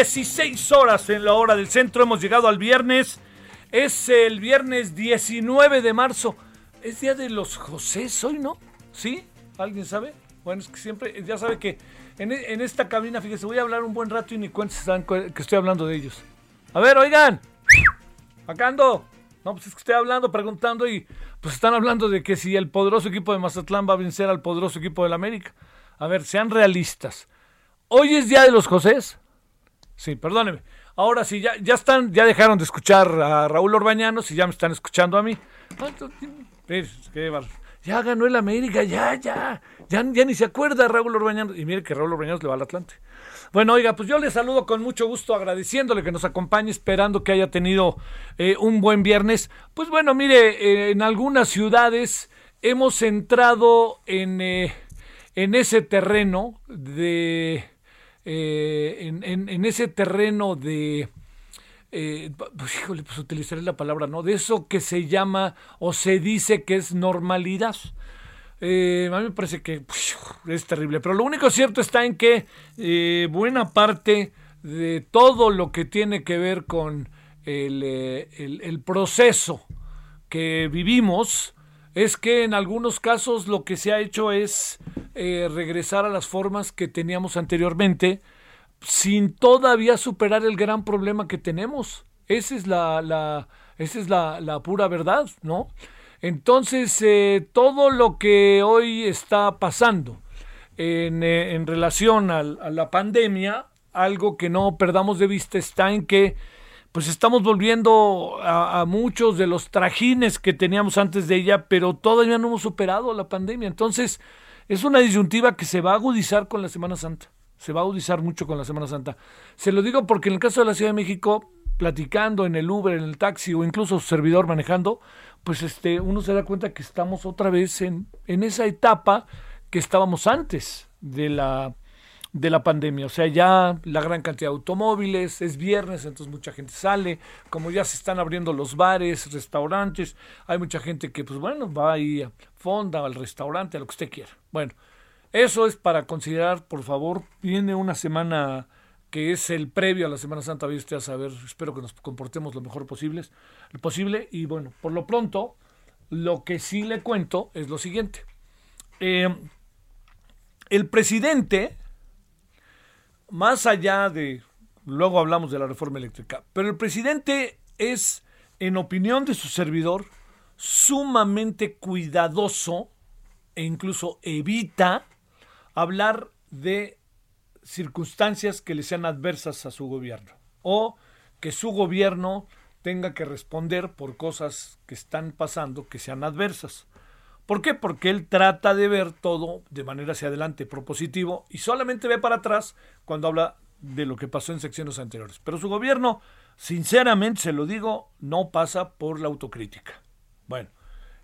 16 horas en la hora del centro hemos llegado al viernes. Es el viernes 19 de marzo. Es día de los José hoy, ¿no? ¿Sí? ¿Alguien sabe? Bueno, es que siempre, ya sabe que en, e- en esta cabina, fíjese, voy a hablar un buen rato y ni cuenta se dan cue- que estoy hablando de ellos. A ver, oigan, acá ando. No, pues es que estoy hablando, preguntando y pues están hablando de que si el poderoso equipo de Mazatlán va a vencer al poderoso equipo del América. A ver, sean realistas. Hoy es día de los Josés. Sí, perdóneme. Ahora sí, ya, ya están, ya dejaron de escuchar a Raúl Orbañanos y ya me están escuchando a mí. Pues, Ya ganó el América, ya, ya. Ya, ya ni se acuerda Raúl Orbañanos. Y mire que Raúl Orbañanos le va al Atlante. Bueno, oiga, pues yo le saludo con mucho gusto, agradeciéndole que nos acompañe, esperando que haya tenido eh, un buen viernes. Pues bueno, mire, eh, en algunas ciudades hemos entrado en, eh, en ese terreno de... eh, en, ese terreno de... eh, pues, híjole, pues utilizaré la palabra, ¿no? De eso que se llama o se dice que es normalidad. Eh, a mí me parece que pues, es terrible, pero lo único cierto está en que eh, buena parte de todo lo que tiene que ver con el proceso que vivimos es que en algunos casos lo que se ha hecho es eh, regresar a las formas que teníamos anteriormente sin todavía superar el gran problema que tenemos. Esa es la, la- esa es la, la pura verdad, ¿no? Entonces, eh, todo lo que hoy está pasando en, eh, en relación a la pandemia, algo que no perdamos de vista está en que pues estamos volviendo a, a muchos de los trajines que teníamos antes de ella, pero todavía no hemos superado la pandemia. Entonces, es una disyuntiva que se va a agudizar con la Semana Santa. Se va a agudizar mucho con la Semana Santa. Se lo digo porque en el caso de la Ciudad de México, platicando en el Uber, en el taxi o incluso servidor manejando, pues este, uno se da cuenta que estamos otra vez en, en esa etapa que estábamos antes de la, de la pandemia. O sea, ya la gran cantidad de automóviles, es viernes, entonces mucha gente sale, como ya se están abriendo los bares, restaurantes, hay mucha gente que, pues bueno, va ahí a fonda, al restaurante, a lo que usted quiera. Bueno, eso es para considerar, por favor, viene una semana que es el previo a la Semana Santa, vaya usted a saber, espero que nos comportemos lo mejor posible, posible y bueno, por lo pronto, lo que sí le cuento es lo siguiente. Eh, el presidente, más allá de, luego hablamos de la reforma eléctrica, pero el presidente es, en opinión de su servidor, sumamente cuidadoso e incluso evita hablar de circunstancias que le sean adversas a su gobierno o que su gobierno tenga que responder por cosas que están pasando que sean adversas. ¿Por qué? Porque él trata de ver todo de manera hacia adelante, propositivo, y solamente ve para atrás cuando habla de lo que pasó en secciones anteriores. Pero su gobierno, sinceramente se lo digo, no pasa por la autocrítica. Bueno,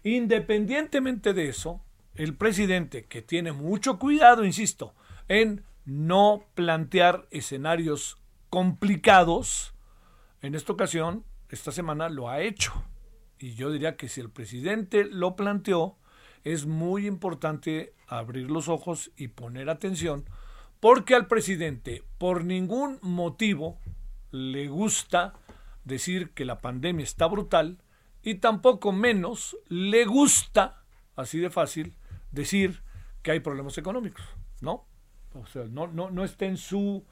independientemente de eso, el presidente, que tiene mucho cuidado, insisto, en no plantear escenarios complicados, en esta ocasión, esta semana lo ha hecho. Y yo diría que si el presidente lo planteó, es muy importante abrir los ojos y poner atención, porque al presidente por ningún motivo le gusta decir que la pandemia está brutal y tampoco menos le gusta, así de fácil, decir que hay problemas económicos, ¿no? O sea, no, no, no está en su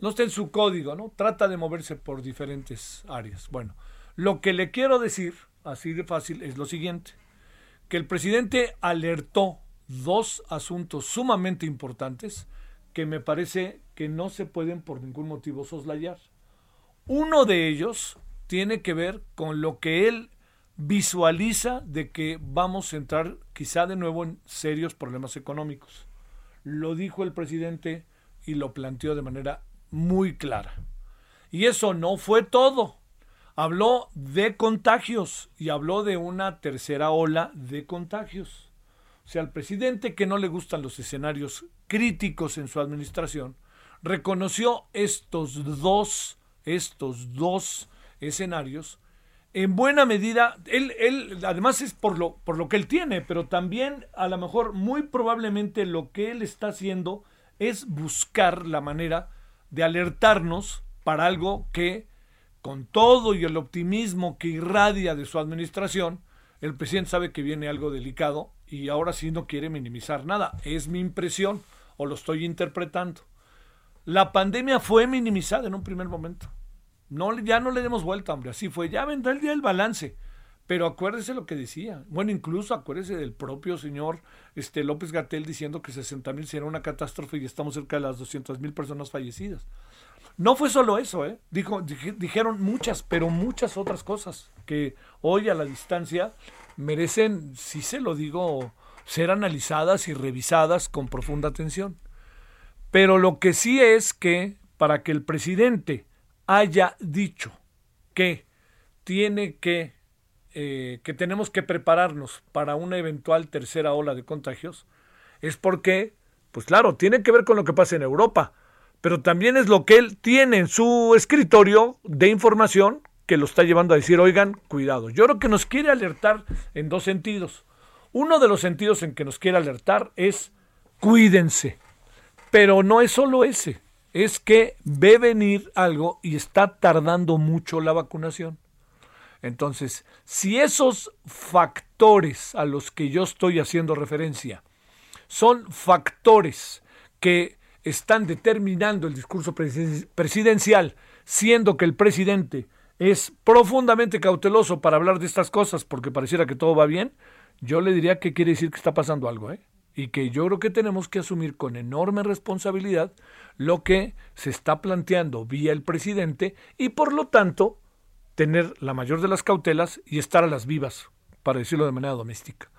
no está en su código, ¿no? Trata de moverse por diferentes áreas. Bueno, lo que le quiero decir, así de fácil, es lo siguiente que el presidente alertó dos asuntos sumamente importantes que me parece que no se pueden por ningún motivo soslayar. Uno de ellos tiene que ver con lo que él visualiza de que vamos a entrar quizá de nuevo en serios problemas económicos. Lo dijo el presidente y lo planteó de manera muy clara. Y eso no fue todo habló de contagios y habló de una tercera ola de contagios. O sea, al presidente que no le gustan los escenarios críticos en su administración, reconoció estos dos, estos dos escenarios en buena medida, él, él, además es por lo, por lo que él tiene, pero también a lo mejor muy probablemente lo que él está haciendo es buscar la manera de alertarnos para algo que con todo y el optimismo que irradia de su administración, el presidente sabe que viene algo delicado y ahora sí no quiere minimizar nada. Es mi impresión o lo estoy interpretando. La pandemia fue minimizada en un primer momento. No, ya no le demos vuelta, hombre. Así fue. Ya vendrá el día del balance. Pero acuérdese lo que decía. Bueno, incluso acuérdese del propio señor este, López Gatel diciendo que 60 mil sería una catástrofe y estamos cerca de las 200 mil personas fallecidas. No fue solo eso, ¿eh? Dijo, dijeron muchas, pero muchas otras cosas que hoy a la distancia merecen, si se lo digo, ser analizadas y revisadas con profunda atención. Pero lo que sí es que para que el presidente haya dicho que tiene que, eh, que tenemos que prepararnos para una eventual tercera ola de contagios, es porque, pues claro, tiene que ver con lo que pasa en Europa pero también es lo que él tiene en su escritorio de información que lo está llevando a decir, oigan, cuidado. Yo creo que nos quiere alertar en dos sentidos. Uno de los sentidos en que nos quiere alertar es cuídense. Pero no es solo ese, es que ve venir algo y está tardando mucho la vacunación. Entonces, si esos factores a los que yo estoy haciendo referencia son factores que están determinando el discurso presidencial, siendo que el presidente es profundamente cauteloso para hablar de estas cosas porque pareciera que todo va bien, yo le diría que quiere decir que está pasando algo, ¿eh? Y que yo creo que tenemos que asumir con enorme responsabilidad lo que se está planteando vía el presidente y por lo tanto tener la mayor de las cautelas y estar a las vivas, para decirlo de manera doméstica.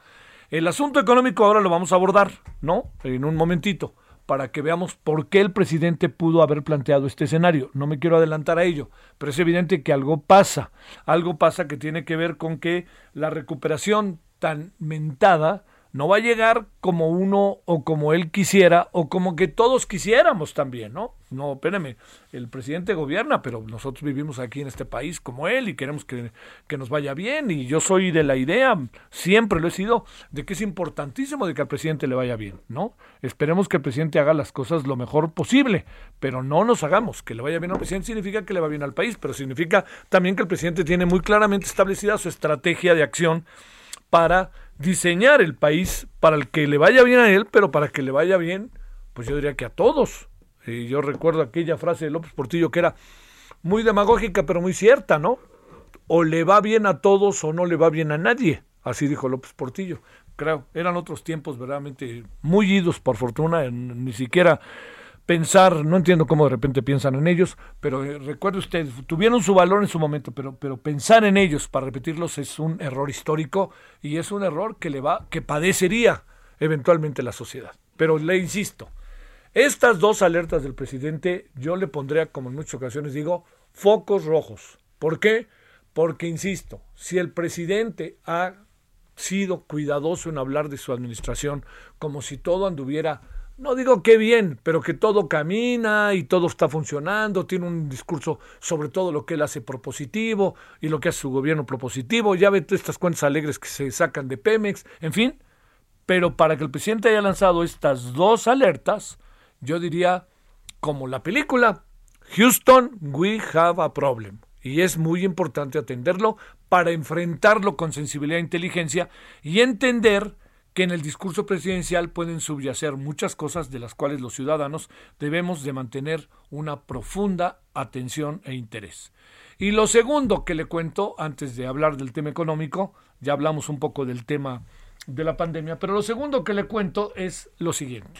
El asunto económico ahora lo vamos a abordar, ¿no? En un momentito para que veamos por qué el presidente pudo haber planteado este escenario. No me quiero adelantar a ello, pero es evidente que algo pasa. Algo pasa que tiene que ver con que la recuperación tan mentada no va a llegar como uno o como él quisiera o como que todos quisiéramos también, ¿no? No, espérame, el presidente gobierna, pero nosotros vivimos aquí en este país como él y queremos que, que, nos vaya bien y yo soy de la idea, siempre lo he sido, de que es importantísimo de que al presidente le vaya bien, ¿no? Esperemos que el presidente haga las cosas lo mejor posible, pero no nos hagamos. Que le vaya bien al presidente significa que le va bien al país, pero significa también que el presidente tiene muy claramente establecida su estrategia de acción para diseñar el país para el que le vaya bien a él, pero para que le vaya bien, pues yo diría que a todos. Y yo recuerdo aquella frase de López Portillo que era muy demagógica, pero muy cierta, ¿no? O le va bien a todos o no le va bien a nadie. Así dijo López Portillo. Creo, eran otros tiempos verdaderamente muy idos, por fortuna, ni siquiera pensar, no entiendo cómo de repente piensan en ellos, pero eh, recuerde usted, tuvieron su valor en su momento, pero, pero pensar en ellos para repetirlos es un error histórico y es un error que le va, que padecería eventualmente la sociedad. Pero le insisto, estas dos alertas del presidente yo le pondría, como en muchas ocasiones digo, focos rojos. ¿Por qué? Porque, insisto, si el presidente ha sido cuidadoso en hablar de su administración como si todo anduviera no digo que bien, pero que todo camina y todo está funcionando, tiene un discurso sobre todo lo que él hace propositivo y lo que hace su gobierno propositivo, ya ve todas estas cuentas alegres que se sacan de Pemex, en fin, pero para que el presidente haya lanzado estas dos alertas, yo diría como la película, Houston, we have a problem. Y es muy importante atenderlo para enfrentarlo con sensibilidad e inteligencia y entender que en el discurso presidencial pueden subyacer muchas cosas de las cuales los ciudadanos debemos de mantener una profunda atención e interés. Y lo segundo que le cuento, antes de hablar del tema económico, ya hablamos un poco del tema de la pandemia, pero lo segundo que le cuento es lo siguiente.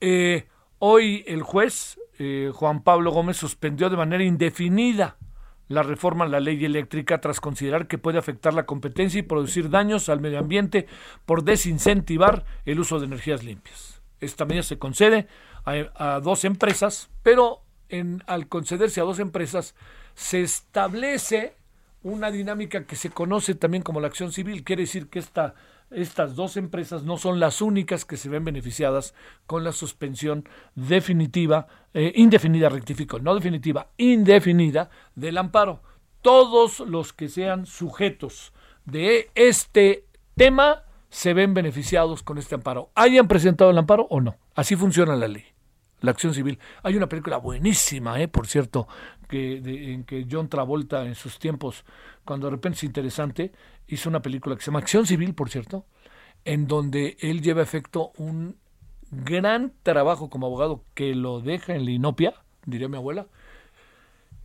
Eh, hoy el juez eh, Juan Pablo Gómez suspendió de manera indefinida la reforma a la ley eléctrica tras considerar que puede afectar la competencia y producir daños al medio ambiente por desincentivar el uso de energías limpias. Esta medida se concede a, dos empresas, pero en, al concederse a dos empresas se establece una dinámica que se conoce también como la acción civil. Quiere decir que esta estas dos empresas no son las únicas que se ven beneficiadas con la suspensión definitiva, eh, indefinida, rectifico, no definitiva, indefinida del amparo. Todos los que sean sujetos de este tema se ven beneficiados con este amparo, hayan presentado el amparo o no. Así funciona la ley, la acción civil. Hay una película buenísima, eh, por cierto, que, en que John Travolta en sus tiempos, cuando de repente es interesante, hizo una película que se llama Acción Civil, por cierto, en donde él lleva a efecto un gran trabajo como abogado que lo deja en la inopia, diría mi abuela,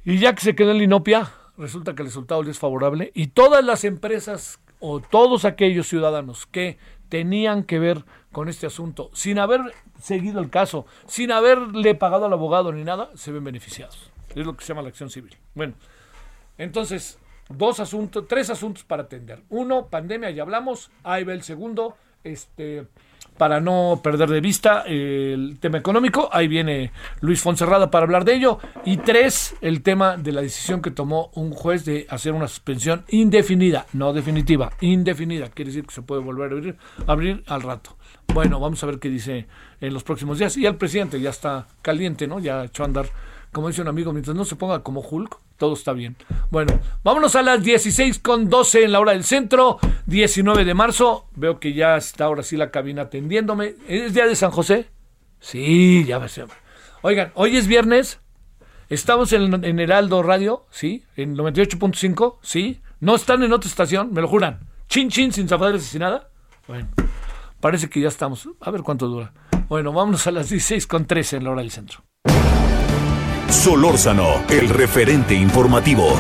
y ya que se quedó en la inopia, resulta que el resultado le es favorable y todas las empresas o todos aquellos ciudadanos que tenían que ver con este asunto, sin haber seguido el caso, sin haberle pagado al abogado ni nada, se ven beneficiados. Es lo que se llama la acción civil. Bueno, entonces, dos asuntos, tres asuntos para atender. Uno, pandemia, ya hablamos. Ahí va el segundo, este, para no perder de vista el tema económico. Ahí viene Luis Fonserrada para hablar de ello. Y tres, el tema de la decisión que tomó un juez de hacer una suspensión indefinida, no definitiva, indefinida. Quiere decir que se puede volver a abrir, abrir al rato. Bueno, vamos a ver qué dice en los próximos días. Y el presidente ya está caliente, ¿no? Ya echó a andar, como dice un amigo, mientras no se ponga como Hulk, todo está bien. Bueno, vámonos a las 16 con 12 en la hora del centro, 19 de marzo. Veo que ya está ahora sí la cabina atendiéndome. ¿Es día de San José? Sí, ya va a ser. Oigan, hoy es viernes. Estamos en, en Heraldo Radio, ¿sí? En 98.5, ¿sí? No están en otra estación, me lo juran. Chin, chin, sin zapatos y nada. Bueno, parece que ya estamos. A ver cuánto dura. Bueno, vámonos a las 16 con 13 en la hora del centro. Solórzano, el referente informativo.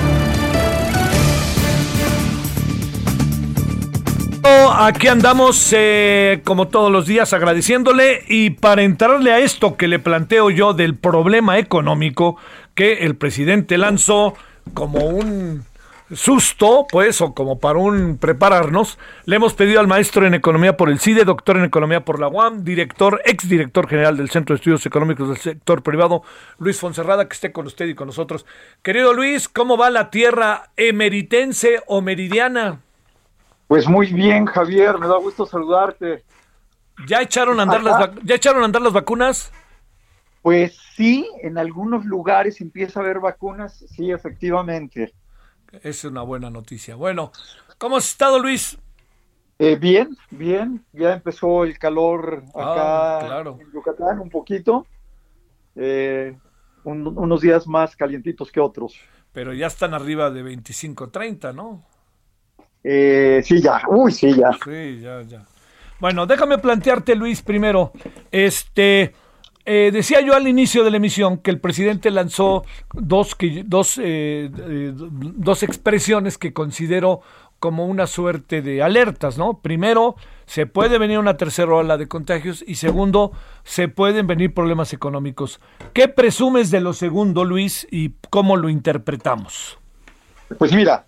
Aquí andamos eh, como todos los días agradeciéndole y para entrarle a esto que le planteo yo del problema económico que el presidente lanzó como un susto, pues, o como para un prepararnos, le hemos pedido al maestro en economía por el CIDE, doctor en economía por la UAM, director, exdirector general del Centro de Estudios Económicos del Sector Privado, Luis Fonserrada, que esté con usted y con nosotros. Querido Luis, ¿cómo va la tierra emeritense o meridiana? Pues muy bien, Javier, me da gusto saludarte. ¿Ya echaron a andar, las, ¿ya echaron a andar las vacunas? Pues sí, en algunos lugares empieza a haber vacunas, sí, efectivamente. Es una buena noticia. Bueno, ¿cómo has estado, Luis? Eh, bien, bien. Ya empezó el calor acá ah, en Yucatán un poquito. Eh, unos días más calientitos que otros. Pero ya están arriba de 25, 30, ¿no? Eh, sí, ya. Uy, sí, ya. Sí, ya, ya. Bueno, déjame plantearte, Luis, primero. Este. Eh, decía yo al inicio de la emisión que el presidente lanzó dos, dos, eh, eh, dos expresiones que considero como una suerte de alertas, ¿no? Primero, se puede venir una tercera ola de contagios y segundo, se pueden venir problemas económicos. ¿Qué presumes de lo segundo, Luis, y cómo lo interpretamos? Pues mira,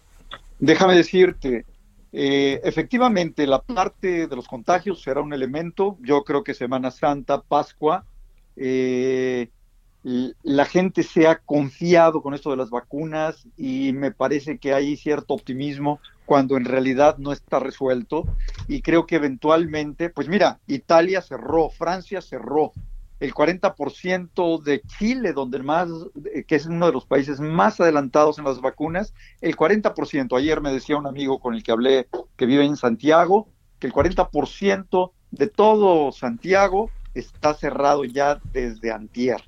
déjame decirte, eh, efectivamente, la parte de los contagios será un elemento. Yo creo que Semana Santa, Pascua, eh, la gente se ha confiado con esto de las vacunas y me parece que hay cierto optimismo cuando en realidad no está resuelto. Y creo que eventualmente, pues mira, Italia cerró, Francia cerró, el 40% de Chile, donde más, que es uno de los países más adelantados en las vacunas, el 40%, ayer me decía un amigo con el que hablé que vive en Santiago, que el 40% de todo Santiago está cerrado ya desde antier.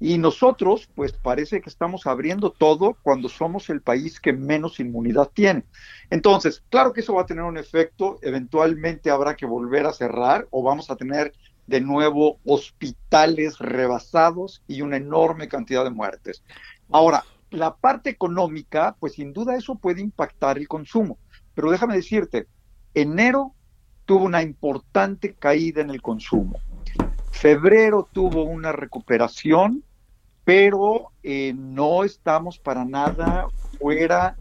Y nosotros, pues parece que estamos abriendo todo cuando somos el país que menos inmunidad tiene. Entonces, claro que eso va a tener un efecto, eventualmente habrá que volver a cerrar o vamos a tener de nuevo hospitales rebasados y una enorme cantidad de muertes. Ahora, la parte económica, pues sin duda eso puede impactar el consumo, pero déjame decirte, enero tuvo una importante caída en el consumo. Febrero tuvo una recuperación, pero eh, no estamos para nada fuera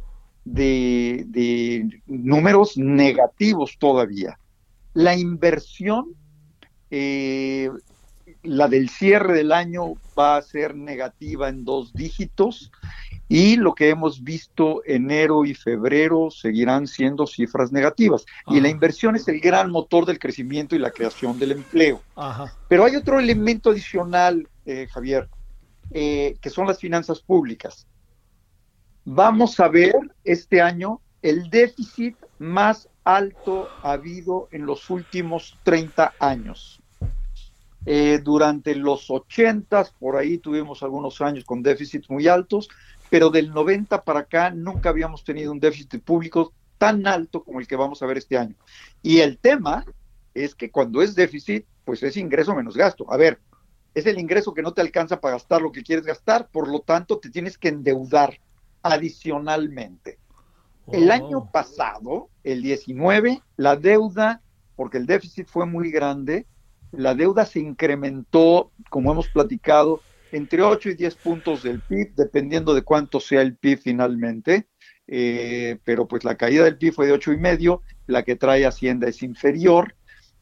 de, números negativos todavía. La inversión eh, la del cierre del año va a ser negativa en dos dígitos y lo que hemos visto enero y febrero seguirán siendo cifras negativas. Y la inversión es el gran motor del crecimiento y la creación del empleo. Pero hay otro elemento adicional, eh, Javier, eh, que son las finanzas públicas. Vamos a ver este año el déficit más alto habido en los últimos 30 años. Eh, durante los 80, por ahí tuvimos algunos años con déficits muy altos, pero del 90 para acá nunca habíamos tenido un déficit público tan alto como el que vamos a ver este año. Y el tema es que cuando es déficit, pues es ingreso menos gasto. A ver, es el ingreso que no te alcanza para gastar lo que quieres gastar, por lo tanto te tienes que endeudar adicionalmente. El oh. año pasado, el 19, la deuda, porque el déficit fue muy grande, la deuda se incrementó, como hemos platicado, entre 8 y 10 puntos del PIB, dependiendo de cuánto sea el PIB finalmente. Eh, pero pues la caída del PIB fue de ocho y medio, la que trae Hacienda es inferior.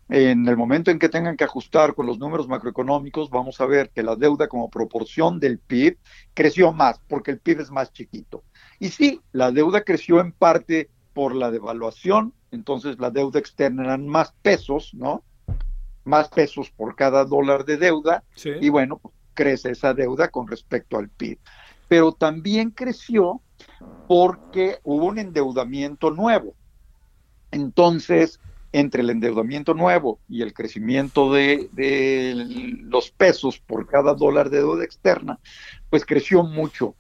En el momento en que tengan que ajustar con los números macroeconómicos, vamos a ver que la deuda como proporción del PIB creció más, porque el PIB es más chiquito. Y sí, la deuda creció en parte por la devaluación, entonces la deuda externa eran más pesos, ¿no? más pesos por cada dólar de deuda y bueno, pues, crece esa deuda con respecto al PIB. Pero también creció porque hubo un endeudamiento nuevo. Entonces, entre el endeudamiento nuevo y el crecimiento de, los pesos por cada dólar de deuda externa, pues creció mucho.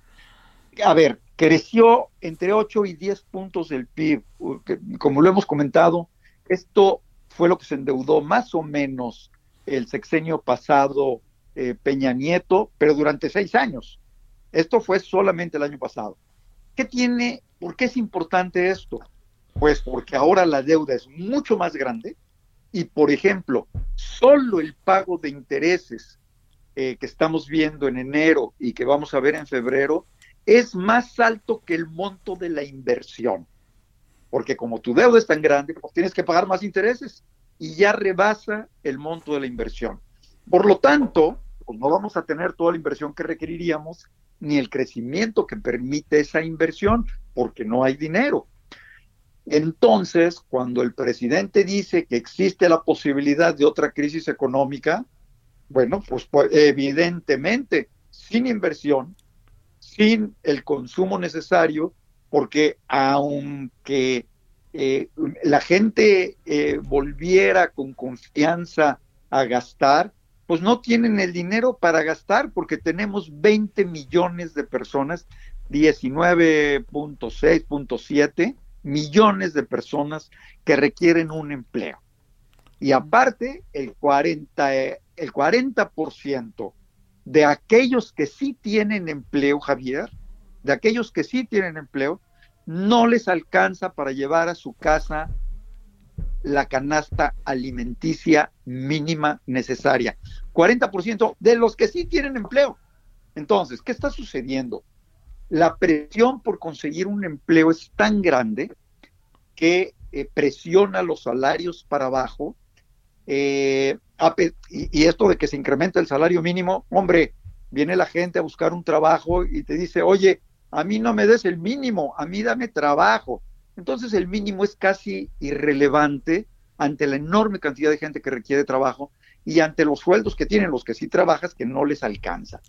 A ver, creció entre 8 y 10 puntos del PIB. Como lo hemos comentado, esto fue lo que se endeudó más o menos el sexenio pasado eh, Peña Nieto, pero durante seis años. Esto fue solamente el año pasado. ¿Qué tiene, por qué es importante esto? Pues porque ahora la deuda es mucho más grande y, por ejemplo, solo el pago de intereses eh, que estamos viendo en enero y que vamos a ver en febrero es más alto que el monto de la inversión porque como tu deuda es tan grande, pues tienes que pagar más intereses y ya rebasa el monto de la inversión. Por lo tanto, pues no vamos a tener toda la inversión que requeriríamos ni el crecimiento que permite esa inversión porque no hay dinero. Entonces, cuando el presidente dice que existe la posibilidad de otra crisis económica, bueno, pues, pues evidentemente, sin inversión, sin el consumo necesario, porque aunque eh, la gente eh, volviera con confianza a gastar, pues no tienen el dinero para gastar porque tenemos 20 millones de personas, 19.6.7 millones de personas que requieren un empleo. Y aparte, el 40, el 40% de aquellos que sí tienen empleo, Javier, de aquellos que sí tienen empleo, no les alcanza para llevar a su casa la canasta alimenticia mínima necesaria. 40% de los que sí tienen empleo. Entonces, ¿qué está sucediendo? La presión por conseguir un empleo es tan grande que eh, presiona los salarios para abajo. Eh, y, y esto de que se incrementa el salario mínimo, hombre, viene la gente a buscar un trabajo y te dice, oye, a mí no me des el mínimo, a mí dame trabajo. Entonces el mínimo es casi irrelevante ante la enorme cantidad de gente que requiere trabajo y ante los sueldos que tienen los que sí trabajas que no les alcanza.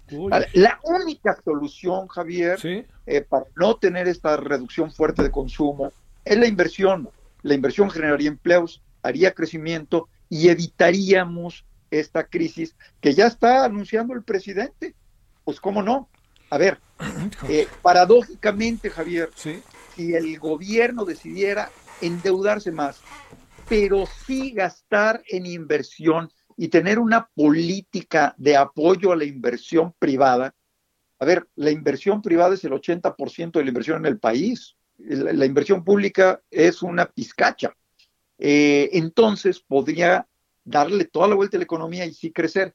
La única solución, Javier, eh, para no tener esta reducción fuerte de consumo es la inversión. La inversión generaría empleos, haría crecimiento y evitaríamos esta crisis que ya está anunciando el presidente. Pues cómo no. A ver, eh, paradójicamente, Javier, si el gobierno decidiera endeudarse más, pero sí gastar en inversión y tener una política de apoyo a la inversión privada, a ver, la inversión privada es el 80% de la inversión en el país. La, inversión pública es una pizcacha. Eh, entonces podría darle toda la vuelta a la economía y sí crecer.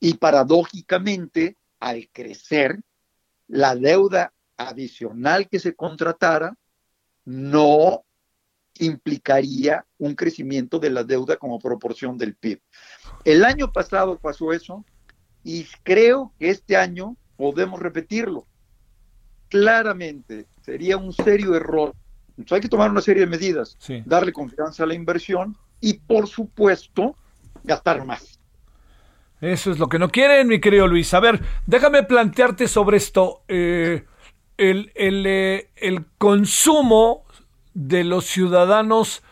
Y paradójicamente, al crecer, la deuda adicional que se contratara no implicaría un crecimiento de la deuda como proporción del PIB. El año pasado pasó eso y creo que este año podemos repetirlo. Claramente sería un serio error. Entonces hay que tomar una serie de medidas, darle confianza a la inversión y por supuesto gastar más. Eso es lo que no quieren, mi querido Luis. A ver, déjame plantearte sobre esto. Eh, el, eh, el, consumo de los ciudadanos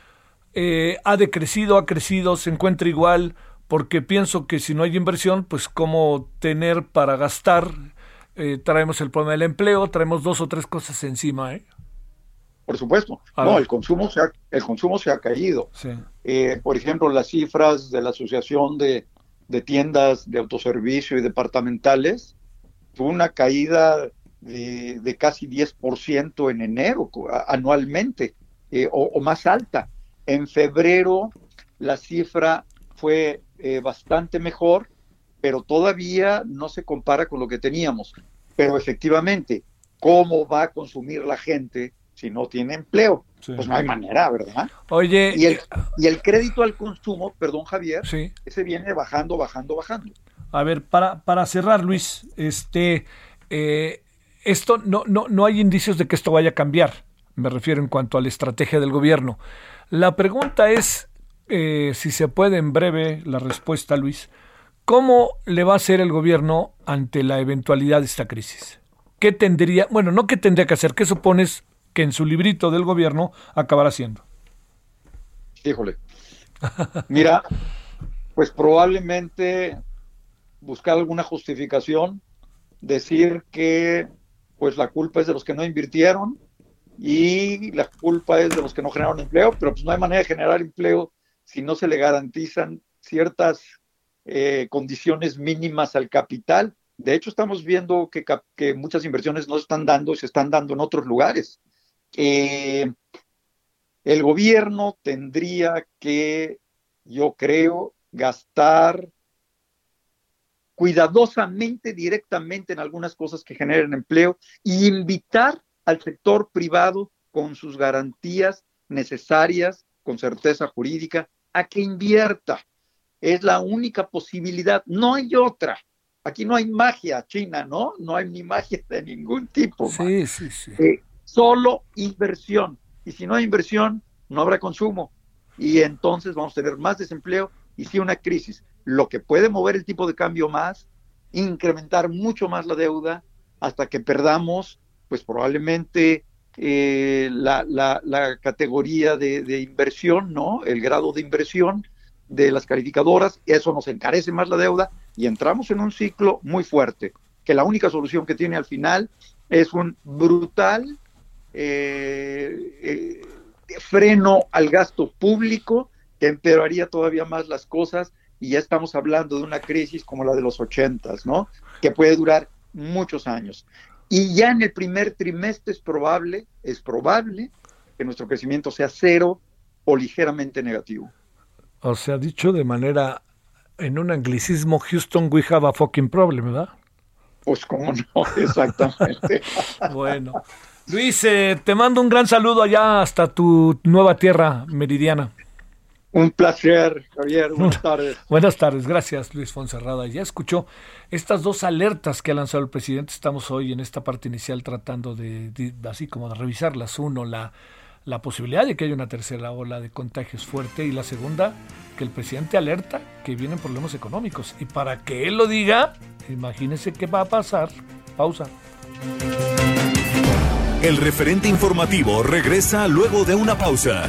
eh, ha decrecido, ha crecido, se encuentra igual, porque pienso que si no hay inversión, pues cómo tener para gastar, traemos el problema del empleo, traemos dos o tres cosas encima. ¿eh? Por supuesto. no, el consumo, se ha, el consumo se ha caído. por ejemplo, las cifras de la Asociación de de tiendas de autoservicio y departamentales, fue una caída de, casi 10% en enero anualmente eh, o, más alta. En febrero la cifra fue eh, bastante mejor, pero todavía no se compara con lo que teníamos. Pero efectivamente, ¿cómo va a consumir la gente si no tiene empleo? Pues no hay manera, ¿verdad? Oye. Y el, y el crédito al consumo, perdón, Javier, ese viene bajando, bajando, bajando. A ver, para, para cerrar, Luis, este, eh, esto no, no, no hay indicios de que esto vaya a cambiar. Me refiero en cuanto a la estrategia del gobierno. La pregunta es, eh, si se puede en breve la respuesta, Luis, ¿cómo le va a hacer el gobierno ante la eventualidad de esta crisis? ¿Qué tendría, bueno, no qué tendría que hacer, qué supones que en su librito del gobierno acabará siendo. Híjole. Mira, pues probablemente buscar alguna justificación, decir que pues la culpa es de los que no invirtieron y la culpa es de los que no generaron empleo, pero pues no hay manera de generar empleo si no se le garantizan ciertas eh, condiciones mínimas al capital. De hecho, estamos viendo que, muchas inversiones no se están dando, se están dando en otros lugares. Eh, el gobierno tendría que, yo creo, gastar cuidadosamente, directamente en algunas cosas que generen empleo y invitar al sector privado con sus garantías necesarias, con certeza jurídica, a que invierta. Es la única posibilidad, no hay otra. Aquí no hay magia china, ¿no? No hay ni magia de ningún tipo. Sí, sí, sí. Eh, solo inversión. Y si no hay inversión, no habrá consumo. Y entonces vamos a tener más desempleo y sí una crisis. Lo que puede mover el tipo de cambio más, incrementar mucho más la deuda hasta que perdamos, pues probablemente eh, la, la, categoría de, inversión, ¿no? El grado de inversión de las calificadoras, eso nos encarece más la deuda y entramos en un ciclo muy fuerte, que la única solución que tiene al final es un brutal eh, eh, freno al gasto público que empeoraría todavía más las cosas y ya estamos hablando de una crisis como la de los ochentas, ¿no? Que puede durar muchos años. Y ya en el primer trimestre es probable, es probable que nuestro crecimiento sea cero o ligeramente negativo. O sea, dicho de manera, en un anglicismo, Houston, we have a fucking problem, ¿verdad? Pues cómo no, exactamente. bueno. Luis, eh, te mando un gran saludo allá hasta tu nueva tierra meridiana. Un placer, Javier. Buenas tardes. Buenas tardes, gracias Luis Fonserrada. Ya escuchó estas dos alertas que ha lanzado el presidente. Estamos hoy en esta parte inicial tratando de, así como de revisarlas. Uno, la, la posibilidad de que haya una tercera ola de contagios fuerte y la segunda, que el presidente alerta que vienen problemas económicos. Y para que él lo diga, imagínese qué va a pasar. Pausa. El referente informativo regresa luego de una pausa.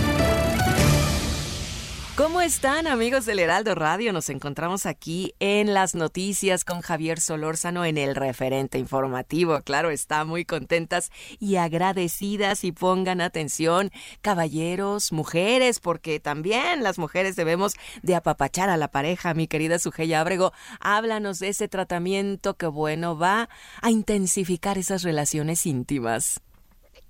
¿Cómo están amigos del Heraldo Radio? Nos encontramos aquí en las noticias con Javier Solórzano en el referente informativo. Claro, está muy contentas y agradecidas y pongan atención, caballeros, mujeres, porque también las mujeres debemos de apapachar a la pareja. Mi querida Sujeya Abrego, háblanos de ese tratamiento que bueno va a intensificar esas relaciones íntimas.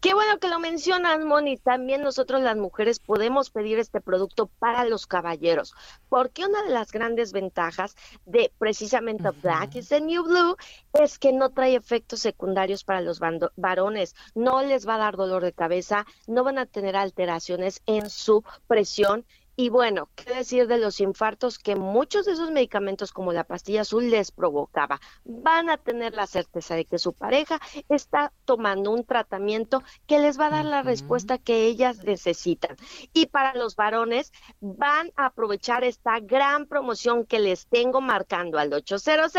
Qué bueno que lo mencionas, Moni. También nosotros las mujeres podemos pedir este producto para los caballeros, porque una de las grandes ventajas de precisamente Black is the New Blue es que no trae efectos secundarios para los varones, no les va a dar dolor de cabeza, no van a tener alteraciones en su presión y bueno, qué decir de los infartos que muchos de esos medicamentos como la pastilla azul les provocaba. Van a tener la certeza de que su pareja está tomando un tratamiento que les va a dar la respuesta que ellas necesitan. Y para los varones van a aprovechar esta gran promoción que les tengo marcando al 800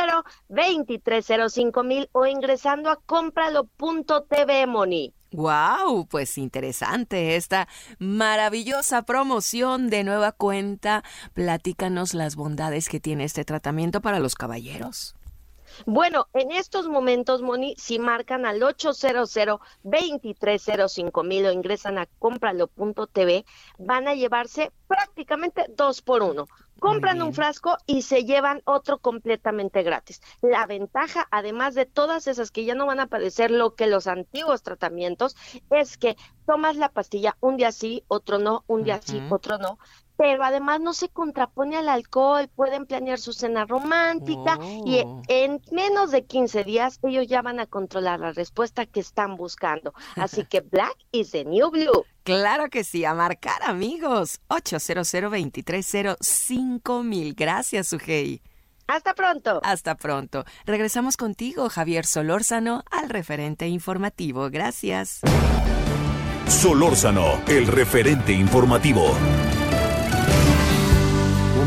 2305 mil o ingresando a cómpralo.tv, Moni. Wow, pues interesante esta maravillosa promoción de nueva cuenta. Platícanos las bondades que tiene este tratamiento para los caballeros. Bueno, en estos momentos, Moni, si marcan al 800 2305 mil o ingresan a cómpralo.tv, van a llevarse prácticamente dos por uno. Compran un frasco y se llevan otro completamente gratis. La ventaja, además de todas esas que ya no van a padecer lo que los antiguos tratamientos, es que tomas la pastilla un día sí, otro no, un día sí, otro no, pero además no se contrapone al alcohol, pueden planear su cena romántica y oh. en menos de 15 días ellos ya van a controlar la respuesta que están buscando. Así que Black is the new blue. Claro que sí, a marcar amigos. 800 mil Gracias, Sujei. Hasta pronto. Hasta pronto. Regresamos contigo, Javier Solórzano, al referente informativo. Gracias. Solórzano, el referente informativo.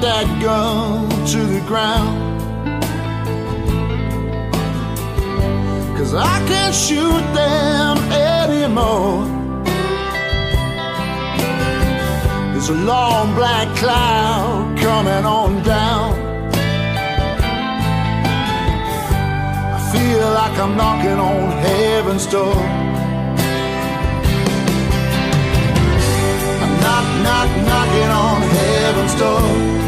That gun to the ground. Cause I can't shoot them anymore. There's a long black cloud coming on down. I feel like I'm knocking on heaven's door. I'm knock, knock, knocking on heaven's door.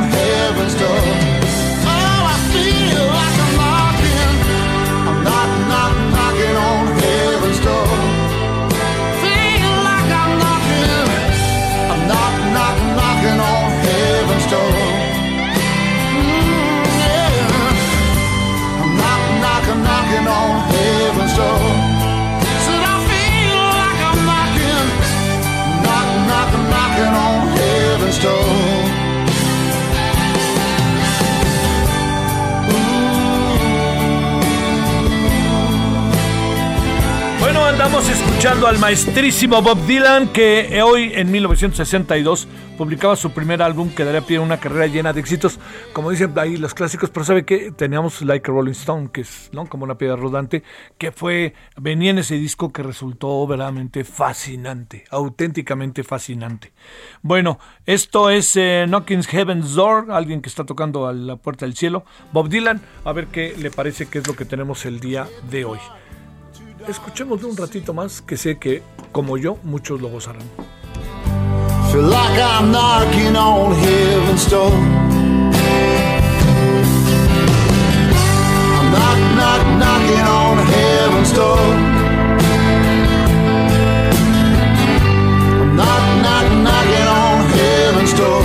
andamos escuchando al maestrísimo Bob Dylan que hoy en 1962 publicaba su primer álbum que daría pie a una carrera llena de éxitos, como dicen ahí los clásicos, pero sabe que teníamos Like a Rolling Stone, que es como una piedra rodante, que fue, venía en ese disco que resultó verdaderamente fascinante, auténticamente fascinante. Bueno, esto es eh, Knocking's Heaven's Door, alguien que está tocando a la puerta del cielo, Bob Dylan, a ver qué le parece que es lo que tenemos el día de hoy. Escuchemos un ratito más que sé que, como yo, muchos lo gozarán. Feel like I'm knocking on heaven's door. I'm knock, knock, knocking on heaven's door. I'm knock, knock, knocking on heaven's door.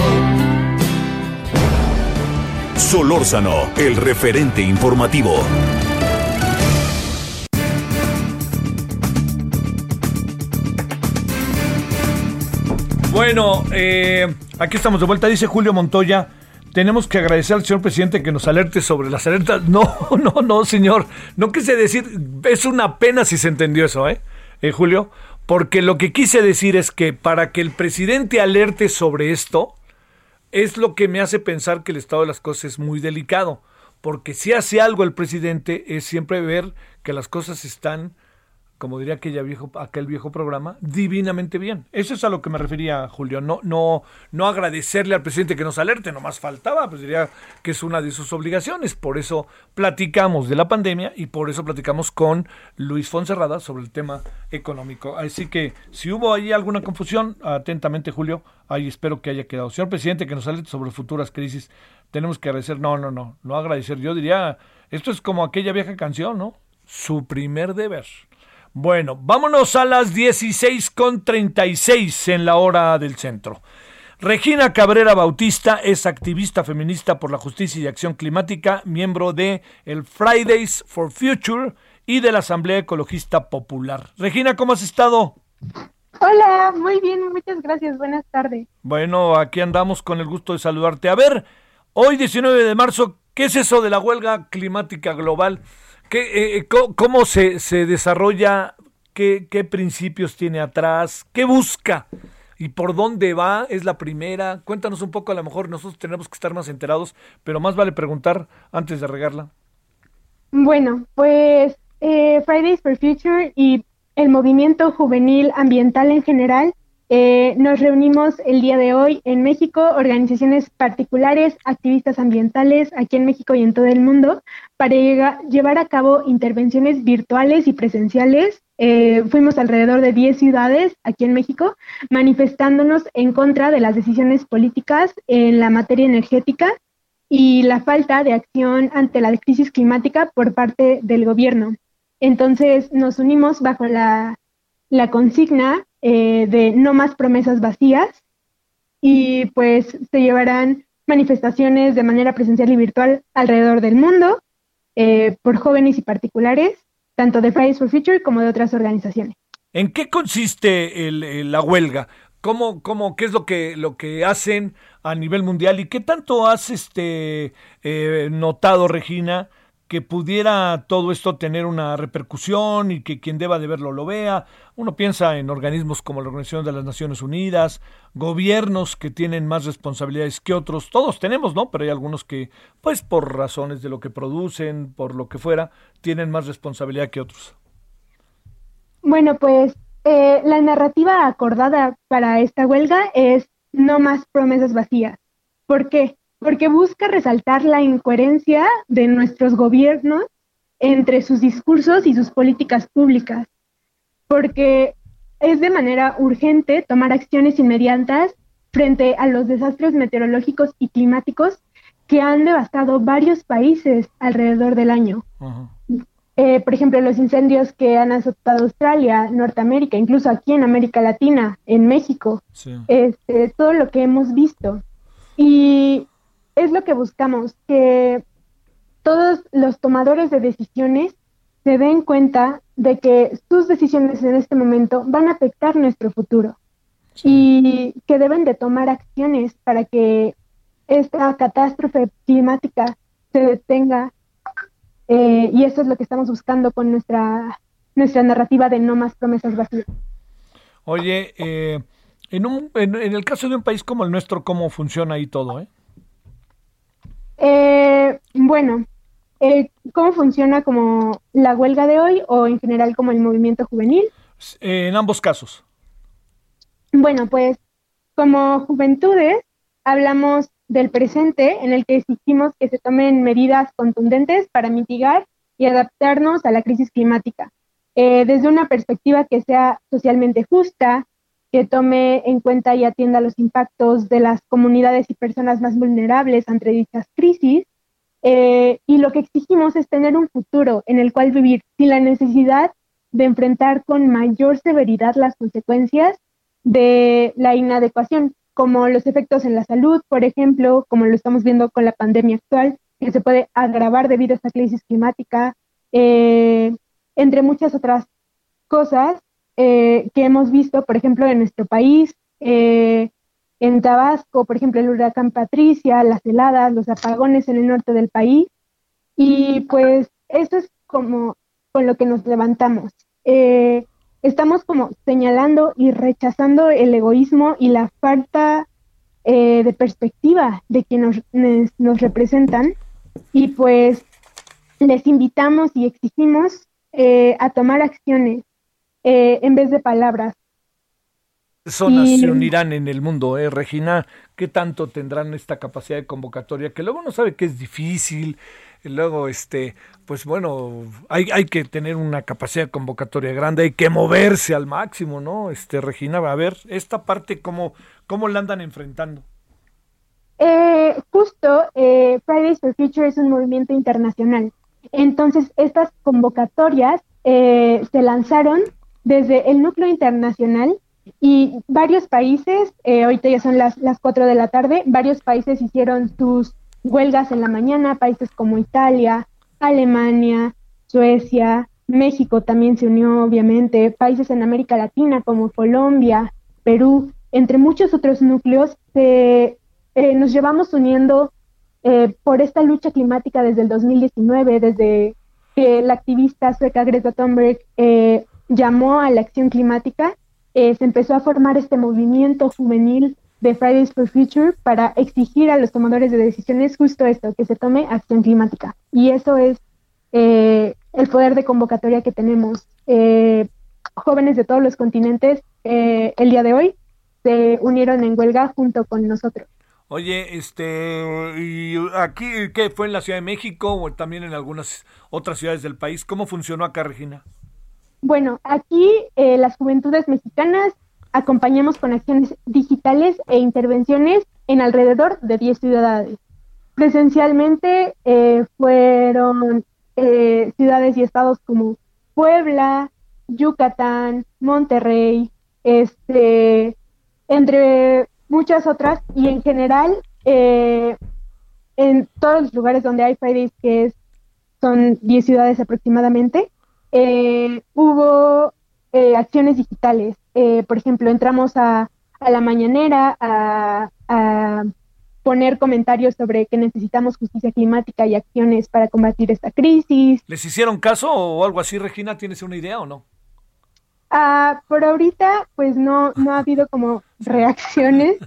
Solórzano, el referente informativo. Bueno, eh, aquí estamos de vuelta, dice Julio Montoya. Tenemos que agradecer al señor presidente que nos alerte sobre las alertas. No, no, no, señor. No quise decir, es una pena si se entendió eso, ¿eh? ¿eh Julio? Porque lo que quise decir es que para que el presidente alerte sobre esto, es lo que me hace pensar que el estado de las cosas es muy delicado. Porque si hace algo el presidente es siempre ver que las cosas están como diría aquella viejo, aquel viejo programa, divinamente bien. Eso es a lo que me refería, Julio. No, no, no agradecerle al presidente que nos alerte, nomás faltaba, pues diría que es una de sus obligaciones. Por eso platicamos de la pandemia y por eso platicamos con Luis Fonserrada sobre el tema económico. Así que si hubo ahí alguna confusión, atentamente, Julio, ahí espero que haya quedado. Señor presidente, que nos alerte sobre futuras crisis, tenemos que agradecer. No, no, no, no agradecer. Yo diría, esto es como aquella vieja canción, ¿no? Su primer deber. Bueno, vámonos a las 16.36 en la hora del centro. Regina Cabrera Bautista es activista feminista por la justicia y acción climática, miembro de el Fridays for Future y de la Asamblea Ecologista Popular. Regina, ¿cómo has estado? Hola, muy bien, muchas gracias, buenas tardes. Bueno, aquí andamos con el gusto de saludarte. A ver, hoy 19 de marzo, ¿qué es eso de la huelga climática global? ¿Qué, eh, ¿Cómo se, se desarrolla? ¿Qué, ¿Qué principios tiene atrás? ¿Qué busca? ¿Y por dónde va? ¿Es la primera? Cuéntanos un poco, a lo mejor nosotros tenemos que estar más enterados, pero más vale preguntar antes de regarla. Bueno, pues eh, Fridays for Future y el movimiento juvenil ambiental en general eh, nos reunimos el día de hoy en México, organizaciones particulares, activistas ambientales aquí en México y en todo el mundo, para llevar a cabo intervenciones virtuales y presenciales. Eh, fuimos alrededor de 10 ciudades aquí en México manifestándonos en contra de las decisiones políticas en la materia energética y la falta de acción ante la crisis climática por parte del gobierno. Entonces nos unimos bajo la, la consigna eh, de no más promesas vacías y pues se llevarán manifestaciones de manera presencial y virtual alrededor del mundo eh, por jóvenes y particulares, tanto de Fridays for Future como de otras organizaciones. ¿En qué consiste la huelga? ¿Cómo, cómo, ¿Qué es lo que, lo que hacen a nivel mundial y qué tanto has este, eh, notado, Regina, que pudiera todo esto tener una repercusión y que quien deba de verlo lo vea. Uno piensa en organismos como la Organización de las Naciones Unidas, gobiernos que tienen más responsabilidades que otros. Todos tenemos, ¿no? Pero hay algunos que, pues por razones de lo que producen, por lo que fuera, tienen más responsabilidad que otros. Bueno, pues eh, la narrativa acordada para esta huelga es no más promesas vacías. ¿Por qué? Porque busca resaltar la incoherencia de nuestros gobiernos entre sus discursos y sus políticas públicas, porque es de manera urgente tomar acciones inmediatas frente a los desastres meteorológicos y climáticos que han devastado varios países alrededor del año. Eh, por ejemplo, los incendios que han azotado Australia, Norteamérica, incluso aquí en América Latina, en México, este, todo lo que hemos visto. Y es lo que buscamos, que todos los tomadores de decisiones se den cuenta de que sus decisiones en este momento van a afectar nuestro futuro y que deben de tomar acciones para que esta catástrofe climática se detenga eh, y eso es lo que estamos buscando con nuestra nuestra narrativa de no más promesas vacías. Oye, eh, en, un, en, el caso de un país como el nuestro, ¿cómo funciona ahí todo? Eh? Eh, bueno, ¿cómo funciona como la huelga de hoy o en general como el movimiento juvenil? En ambos casos. Bueno, pues como juventudes hablamos del presente en el que exigimos que se tomen medidas contundentes para mitigar y adaptarnos a la crisis climática, eh, desde una perspectiva que sea socialmente justa, que tome en cuenta y atienda los impactos de las comunidades y personas más vulnerables ante dichas crisis. Eh, y lo que exigimos es tener un futuro en el cual vivir sin la necesidad de enfrentar con mayor severidad las consecuencias de la inadecuación, como los efectos en la salud, por ejemplo, como lo estamos viendo con la pandemia actual, que se puede agravar debido a esta crisis climática, eh, entre muchas otras cosas eh, que hemos visto, por ejemplo, en nuestro país, eh, en Tabasco, por ejemplo, el huracán Patricia, las heladas, los apagones en el norte del país. Y pues eso es como con lo que nos levantamos. estamos como señalando y rechazando el egoísmo y la falta de perspectiva de quienes nos, nos representan y pues les invitamos y exigimos eh, a tomar acciones eh, en vez de palabras. Personas se unirán en el mundo, ¿eh, Regina? ¿Qué tanto tendrán esta capacidad de convocatoria? Que luego no sabe que es difícil, luego, este, pues bueno, hay, hay que tener una capacidad de convocatoria grande, hay que moverse al máximo, ¿no? Este, Regina, a ver, esta parte, ¿cómo, cómo la andan enfrentando? Eh, justo, eh, Fridays for Future es un movimiento internacional. Entonces, estas convocatorias eh, se lanzaron desde el núcleo internacional y varios países, eh, ahorita ya son las, las 4 de la tarde, varios países hicieron sus huelgas en la mañana, países como Italia, Alemania, Suecia, México también se unió, obviamente, países en América Latina como Colombia, Perú, entre muchos otros núcleos, se eh, nos llevamos uniendo eh, por esta lucha climática desde el 2019, desde que la activista sueca Greta Thunberg eh, llamó a la acción climática, se empezó a formar este movimiento juvenil de Fridays for Future para exigir a los tomadores de decisiones justo esto, que se tome acción climática. Y eso es el poder de convocatoria que tenemos. jóvenes de todos los continentes el día de hoy se unieron en huelga junto con nosotros. Oye, este, ¿y aquí qué fue en la Ciudad de México o también en algunas otras ciudades del país? ¿Cómo funcionó acá, Regina? Bueno, aquí eh, las juventudes mexicanas acompañamos con acciones digitales e intervenciones en alrededor de 10 ciudades. Presencialmente eh, fueron eh, ciudades y estados como Puebla, Yucatán, Monterrey, este, entre muchas otras y en general eh, en todos los lugares donde hay Fridays, que es, son 10 ciudades aproximadamente, eh, hubo eh, acciones digitales. por ejemplo, entramos a, a la mañanera a, a, poner comentarios sobre que necesitamos justicia climática y acciones para combatir esta crisis. ¿Les hicieron caso o algo así, Regina? ¿Tienes una idea o no? Ah, por ahorita, pues no, no ha habido como reacciones.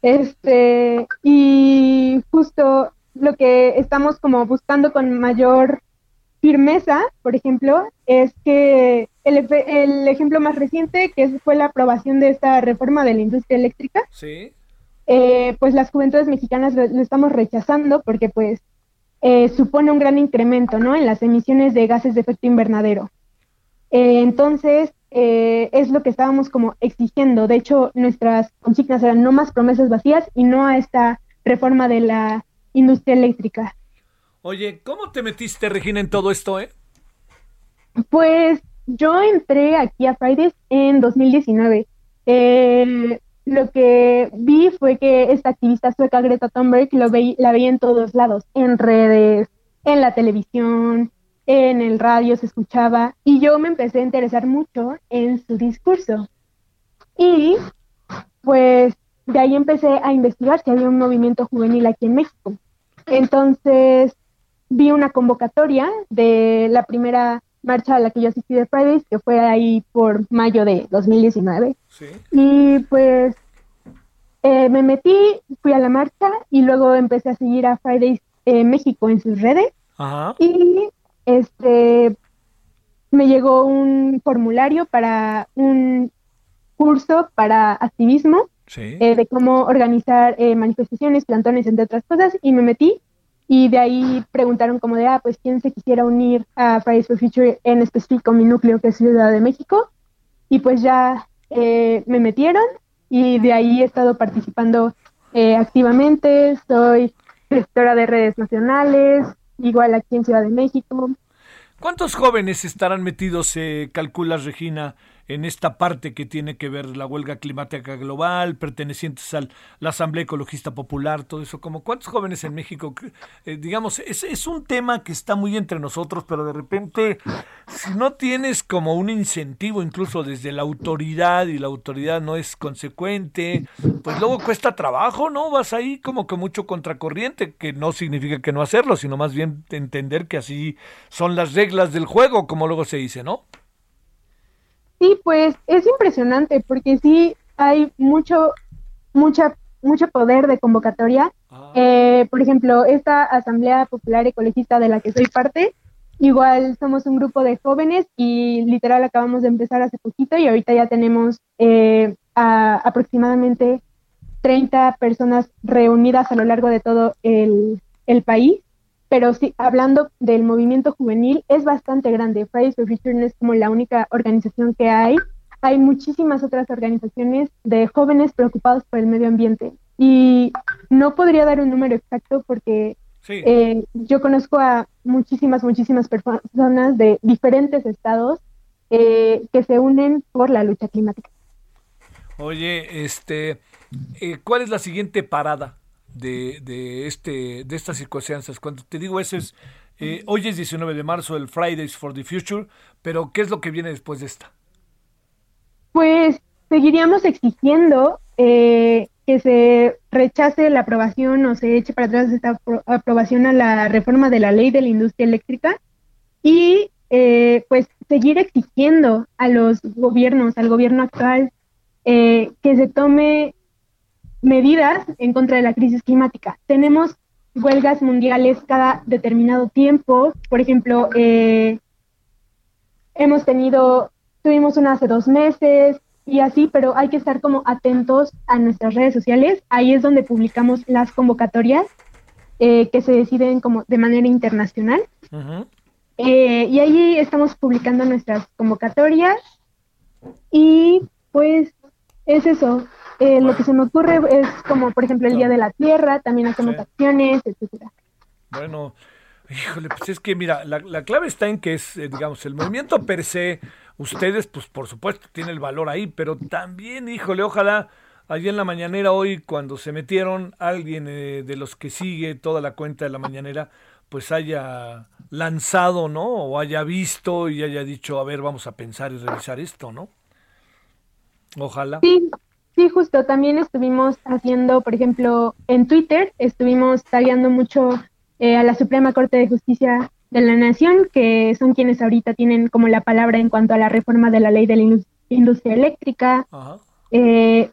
Este, y justo lo que estamos como buscando con mayor firmeza, por ejemplo, es que el, el ejemplo más reciente, que fue la aprobación de esta reforma de la industria eléctrica, eh, pues las juventudes mexicanas lo, estamos rechazando porque pues eh, supone un gran incremento, ¿no? En las emisiones de gases de efecto invernadero. Eh, entonces, eh, es lo que estábamos como exigiendo. De hecho, nuestras consignas eran no más promesas vacías y no a esta reforma de la industria eléctrica. Oye, ¿cómo te metiste, Regina, en todo esto, eh? Pues yo entré aquí a Fridays en 2019. Eh, lo que vi fue que esta activista sueca Greta Thunberg lo la veía en todos lados, en redes, en la televisión, en el radio se escuchaba y yo me empecé a interesar mucho en su discurso. Y pues de ahí empecé a investigar si había un movimiento juvenil aquí en México. Entonces vi una convocatoria de la primera marcha a la que yo asistí de Fridays, que fue ahí por mayo de 2019. Y pues eh, me metí, fui a la marcha y luego empecé a seguir a Fridays eh, México en sus redes. Y este me llegó un formulario para un curso para activismo eh, de cómo organizar manifestaciones, plantones, entre otras cosas, y me metí y de ahí preguntaron como de, ah, pues quién se quisiera unir a Fridays for Future, en específico mi núcleo que es Ciudad de México, y pues ya eh, me metieron y de ahí he estado participando eh, activamente, soy gestora de redes nacionales, igual aquí en Ciudad de México. ¿Cuántos jóvenes estarán metidos, eh, calculas Regina, en esta parte que tiene que ver la huelga climática global, pertenecientes a la Asamblea Ecologista Popular, todo eso, como cuántos jóvenes en México, eh, digamos, es, es un tema que está muy entre nosotros, pero de repente, si no tienes como un incentivo incluso desde la autoridad y la autoridad no es consecuente, pues luego cuesta trabajo, ¿no? Vas ahí como que mucho contracorriente, que no significa que no hacerlo, sino más bien entender que así son las reglas del juego, como luego se dice, ¿no? Sí, pues es impresionante porque sí hay mucho, mucha, mucho poder de convocatoria. Ah. Eh, por ejemplo, esta Asamblea Popular Ecologista de la que soy parte, igual somos un grupo de jóvenes y literal acabamos de empezar hace poquito y ahorita ya tenemos eh, aproximadamente 30 personas reunidas a lo largo de todo el, el país pero sí, hablando del movimiento juvenil, es bastante grande. Fridays for Future no es como la única organización que hay. Hay muchísimas otras organizaciones de jóvenes preocupados por el medio ambiente. Y no podría dar un número exacto porque eh, yo conozco a muchísimas, muchísimas personas de diferentes estados eh, que se unen por la lucha climática. Oye, este, eh, ¿cuál es la siguiente parada? De, de, este, de estas circunstancias. Cuando te digo eso es, eh, hoy es 19 de marzo, el Fridays for the Future, pero ¿qué es lo que viene después de esta? Pues seguiríamos exigiendo eh, que se rechace la aprobación o se eche para atrás esta aprobación a la reforma de la ley de la industria eléctrica y eh, pues seguir exigiendo a los gobiernos, al gobierno actual, que se tome medidas en contra de la crisis climática. Tenemos huelgas mundiales cada determinado tiempo. Por ejemplo, eh, hemos tenido, tuvimos una hace dos meses y así, pero hay que estar como atentos a nuestras redes sociales. Ahí es donde publicamos las convocatorias eh, que se deciden como de manera internacional. Eh, y ahí estamos publicando nuestras convocatorias y pues es eso. Eh, lo que se me ocurre es como, por ejemplo, el Día de la Tierra, también hacemos acciones, etcétera. Bueno, híjole, pues es que mira, la, la clave está en que es, eh, digamos, el movimiento per se, ustedes, pues por supuesto, tiene el valor ahí, pero también, híjole, ojalá allí en la mañanera hoy, cuando se metieron, alguien eh, de los que sigue toda la cuenta de la mañanera, pues haya lanzado, ¿no? O haya visto y haya dicho, a ver, vamos a pensar y revisar esto, ¿no? Ojalá. Sí, Sí, justo, también estuvimos haciendo, por ejemplo, en Twitter, estuvimos tagueando mucho eh, a la Suprema Corte de Justicia de la Nación, que son quienes ahorita tienen como la palabra en cuanto a la reforma de la ley de la industria eléctrica. Eh,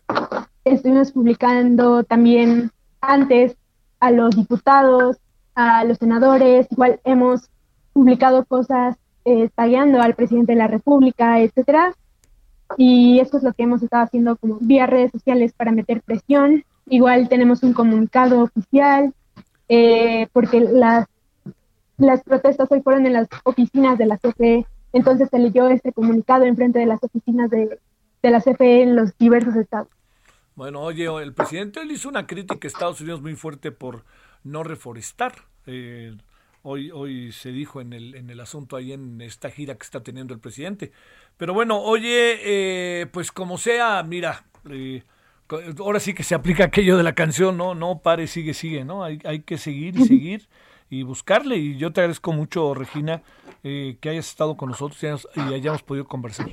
estuvimos publicando también antes a los diputados, a los senadores, igual hemos publicado cosas eh, tagueando al presidente de la República, etcétera. Y eso es lo que hemos estado haciendo como vía redes sociales para meter presión. Igual tenemos un comunicado oficial, eh, porque las, las protestas hoy fueron en las oficinas de la CFE, entonces se leyó este comunicado en frente de las oficinas de, de la CFE en los diversos estados. Bueno, oye, el presidente le hizo una crítica a Estados Unidos muy fuerte por no reforestar. Eh, hoy, hoy se dijo en el, en el asunto ahí en esta gira que está teniendo el presidente. Pero bueno, oye, eh, pues como sea, mira, eh, ahora sí que se aplica aquello de la canción, ¿no? No pare, sigue, sigue, ¿no? Hay, hay que seguir y seguir y buscarle. Y yo te agradezco mucho, Regina, eh, que hayas estado con nosotros y hayamos podido conversar.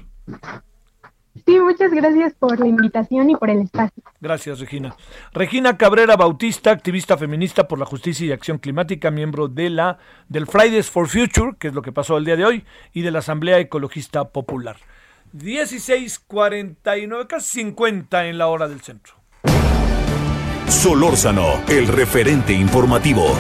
Sí, muchas gracias por la invitación y por el espacio. Gracias, Regina. Regina Cabrera Bautista, activista feminista por la justicia y acción climática, miembro de la del Fridays for Future, que es lo que pasó el día de hoy, y de la Asamblea Ecologista Popular. 16:49, casi 50 en la hora del centro. Solórzano, el referente informativo.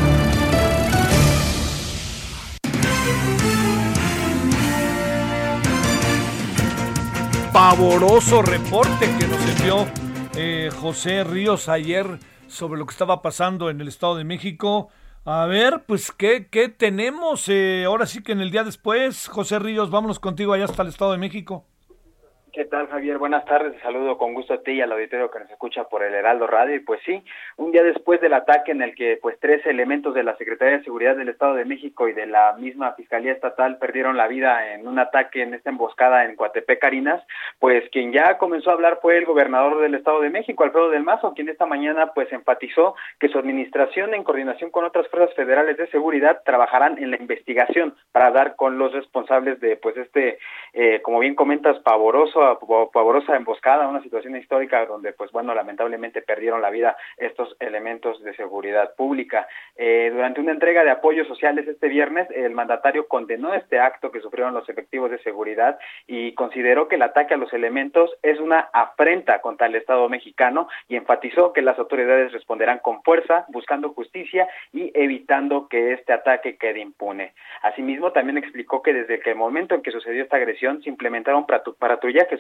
Pavoroso reporte que nos envió eh, José Ríos ayer sobre lo que estaba pasando en el Estado de México. A ver, pues, ¿qué, qué tenemos? Eh, ahora sí que en el día después, José Ríos, vámonos contigo allá hasta el Estado de México. ¿Qué tal, Javier? Buenas tardes. Te saludo con gusto a ti y al auditorio que nos escucha por el Heraldo Radio. Y pues sí, un día después del ataque en el que pues tres elementos de la Secretaría de Seguridad del Estado de México y de la misma Fiscalía Estatal perdieron la vida en un ataque en esta emboscada en Coatepec, Carinas, pues quien ya comenzó a hablar fue el gobernador del Estado de México, Alfredo del Mazo, quien esta mañana pues enfatizó que su administración en coordinación con otras fuerzas federales de seguridad trabajarán en la investigación para dar con los responsables de pues este, eh, como bien comentas, pavoroso pavorosa emboscada, una situación histórica donde, pues bueno, lamentablemente perdieron la vida estos elementos de seguridad pública. Eh, durante una entrega de apoyos sociales este viernes, el mandatario condenó este acto que sufrieron los efectivos de seguridad y consideró que el ataque a los elementos es una afrenta contra el Estado mexicano y enfatizó que las autoridades responderán con fuerza, buscando justicia y evitando que este ataque quede impune. Asimismo, también explicó que desde el momento en que sucedió esta agresión se implementaron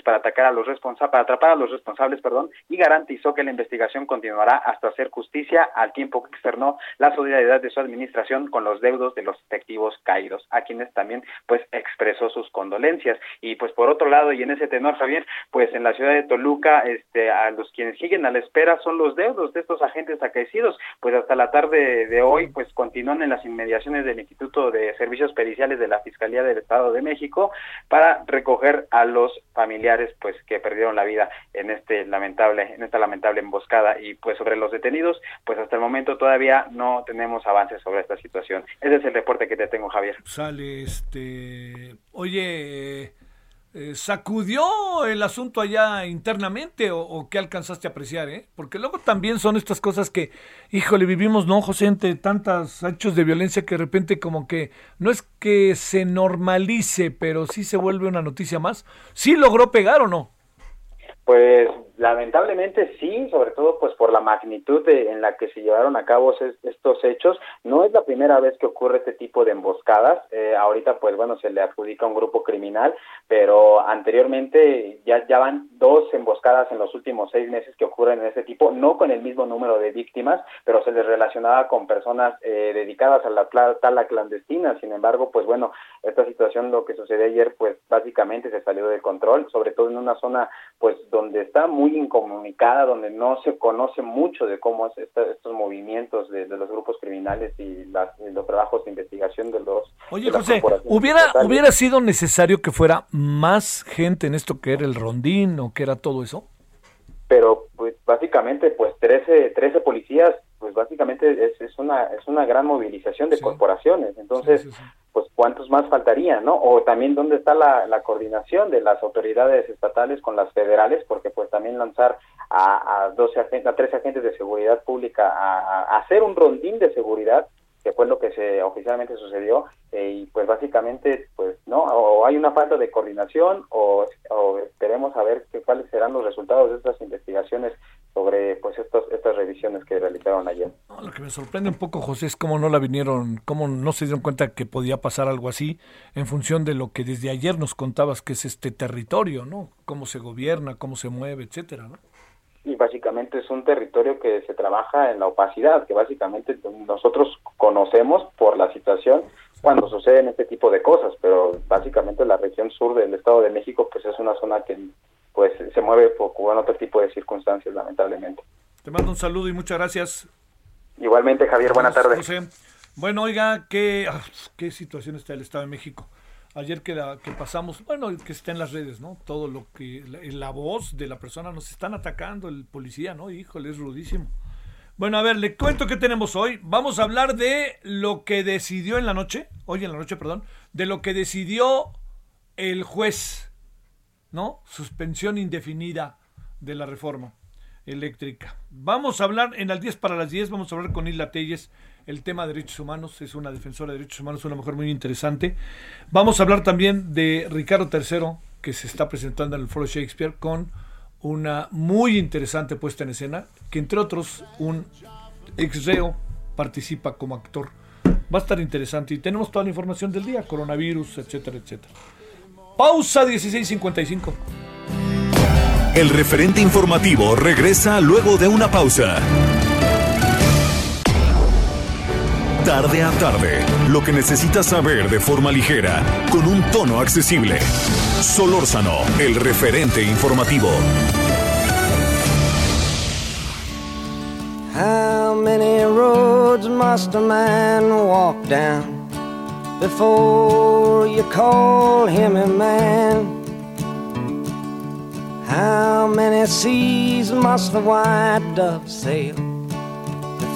para atacar a los responsables, para atrapar a los responsables, perdón, y garantizó que la investigación continuará hasta hacer justicia al tiempo que externó la solidaridad de su administración con los deudos de los detectivos caídos, a quienes también pues expresó sus condolencias. Y pues por otro lado, y en ese tenor, Javier, pues en la ciudad de Toluca, este, a los quienes siguen a la espera son los deudos de estos agentes acaecidos, pues hasta la tarde de hoy, pues continúan en las inmediaciones del Instituto de Servicios Periciales de la Fiscalía del Estado de México para recoger a los familiares pues que perdieron la vida en este lamentable en esta lamentable emboscada. Y pues sobre los detenidos pues hasta el momento todavía no tenemos avances sobre esta situación. Ese es el reporte que te tengo Javier. Sale este oye eh, ¿Sacudió el asunto allá internamente o, qué alcanzaste a apreciar? Eh? Porque luego también son estas cosas que, híjole, vivimos, ¿no, José? Entre tantos hechos de violencia que de repente como que no es que se normalice, pero sí se vuelve una noticia más. ¿Sí logró pegar o no? Pues lamentablemente sí, sobre todo pues por la magnitud en la que se llevaron a cabo estos hechos. No es la primera vez que ocurre este tipo de emboscadas. Eh, ahorita pues bueno se le adjudica un grupo criminal, pero anteriormente ya, ya van dos emboscadas en los últimos seis meses que ocurren en este tipo, no con el mismo número de víctimas, pero se les relacionaba con personas eh, dedicadas a la tala clandestina. Sin embargo, pues bueno, esta situación, lo que sucedió ayer, pues básicamente se salió de control, sobre todo en una zona pues donde está muy incomunicada, donde no se conoce mucho de cómo es estos movimientos de, los grupos criminales y, los trabajos de investigación de los... Oye, José, ¿hubiera, ¿hubiera sido necesario que fuera más gente en esto que era el rondín o que era todo eso? Pero pues básicamente pues 13, 13 policías pues básicamente es, es una es una gran movilización de corporaciones. Entonces pues cuántos más faltarían, ¿no? O también dónde está la, coordinación de las autoridades estatales con las federales, porque pues también lanzar a, a 12 a 13 agentes de seguridad pública a, hacer un rondín de seguridad, que fue lo que se oficialmente sucedió, eh, y pues básicamente pues no, o hay una falta de coordinación o, o esperemos a qué, cuáles serán los resultados de estas investigaciones sobre pues estos, estas revisiones que realizaron ayer. lo que me sorprende un poco, José, es cómo no la vinieron, cómo no se dieron cuenta que podía pasar algo así en función de lo que desde ayer nos contabas que es este territorio, ¿no? Cómo se gobierna, cómo se mueve, etcétera, ¿no? Y básicamente es un territorio que se trabaja en la opacidad, que básicamente nosotros conocemos por la situación cuando suceden este tipo de cosas, pero básicamente la región sur del Estado de México pues es una zona que pues se mueve por, con otro tipo de circunstancias, lamentablemente. Te mando un saludo y muchas gracias. Igualmente, Javier, buenas tardes. Bueno, oiga, ¿qué, ah, qué situación está el Estado de México? Ayer que, que pasamos, bueno, que está en las redes, ¿no? Todo lo que, la, la, voz de la persona, nos están atacando, el policía, ¿no? Híjole, es rudísimo. Bueno, a ver, le cuento qué tenemos hoy. Vamos a hablar de lo que decidió en la noche, hoy en la noche, perdón, de lo que decidió el juez ¿no? Suspensión indefinida de la reforma eléctrica. Vamos a hablar en al 10 para las 10, vamos a hablar con Isla Telles, el tema de derechos humanos, es una defensora de derechos humanos, una mujer muy interesante. Vamos a hablar también de Ricardo III, que se está presentando en el Foro Shakespeare con una muy interesante puesta en escena, que entre otros un ex reo participa como actor. Va a estar interesante y tenemos toda la información del día, coronavirus, etcétera, etcétera. Pausa 1655. El referente informativo regresa luego de una pausa. Tarde a tarde, lo que necesitas saber de forma ligera, con un tono accesible. Solórzano, el referente informativo. How many roads must a man walk down before you call him a man? How many seas must the white dove sail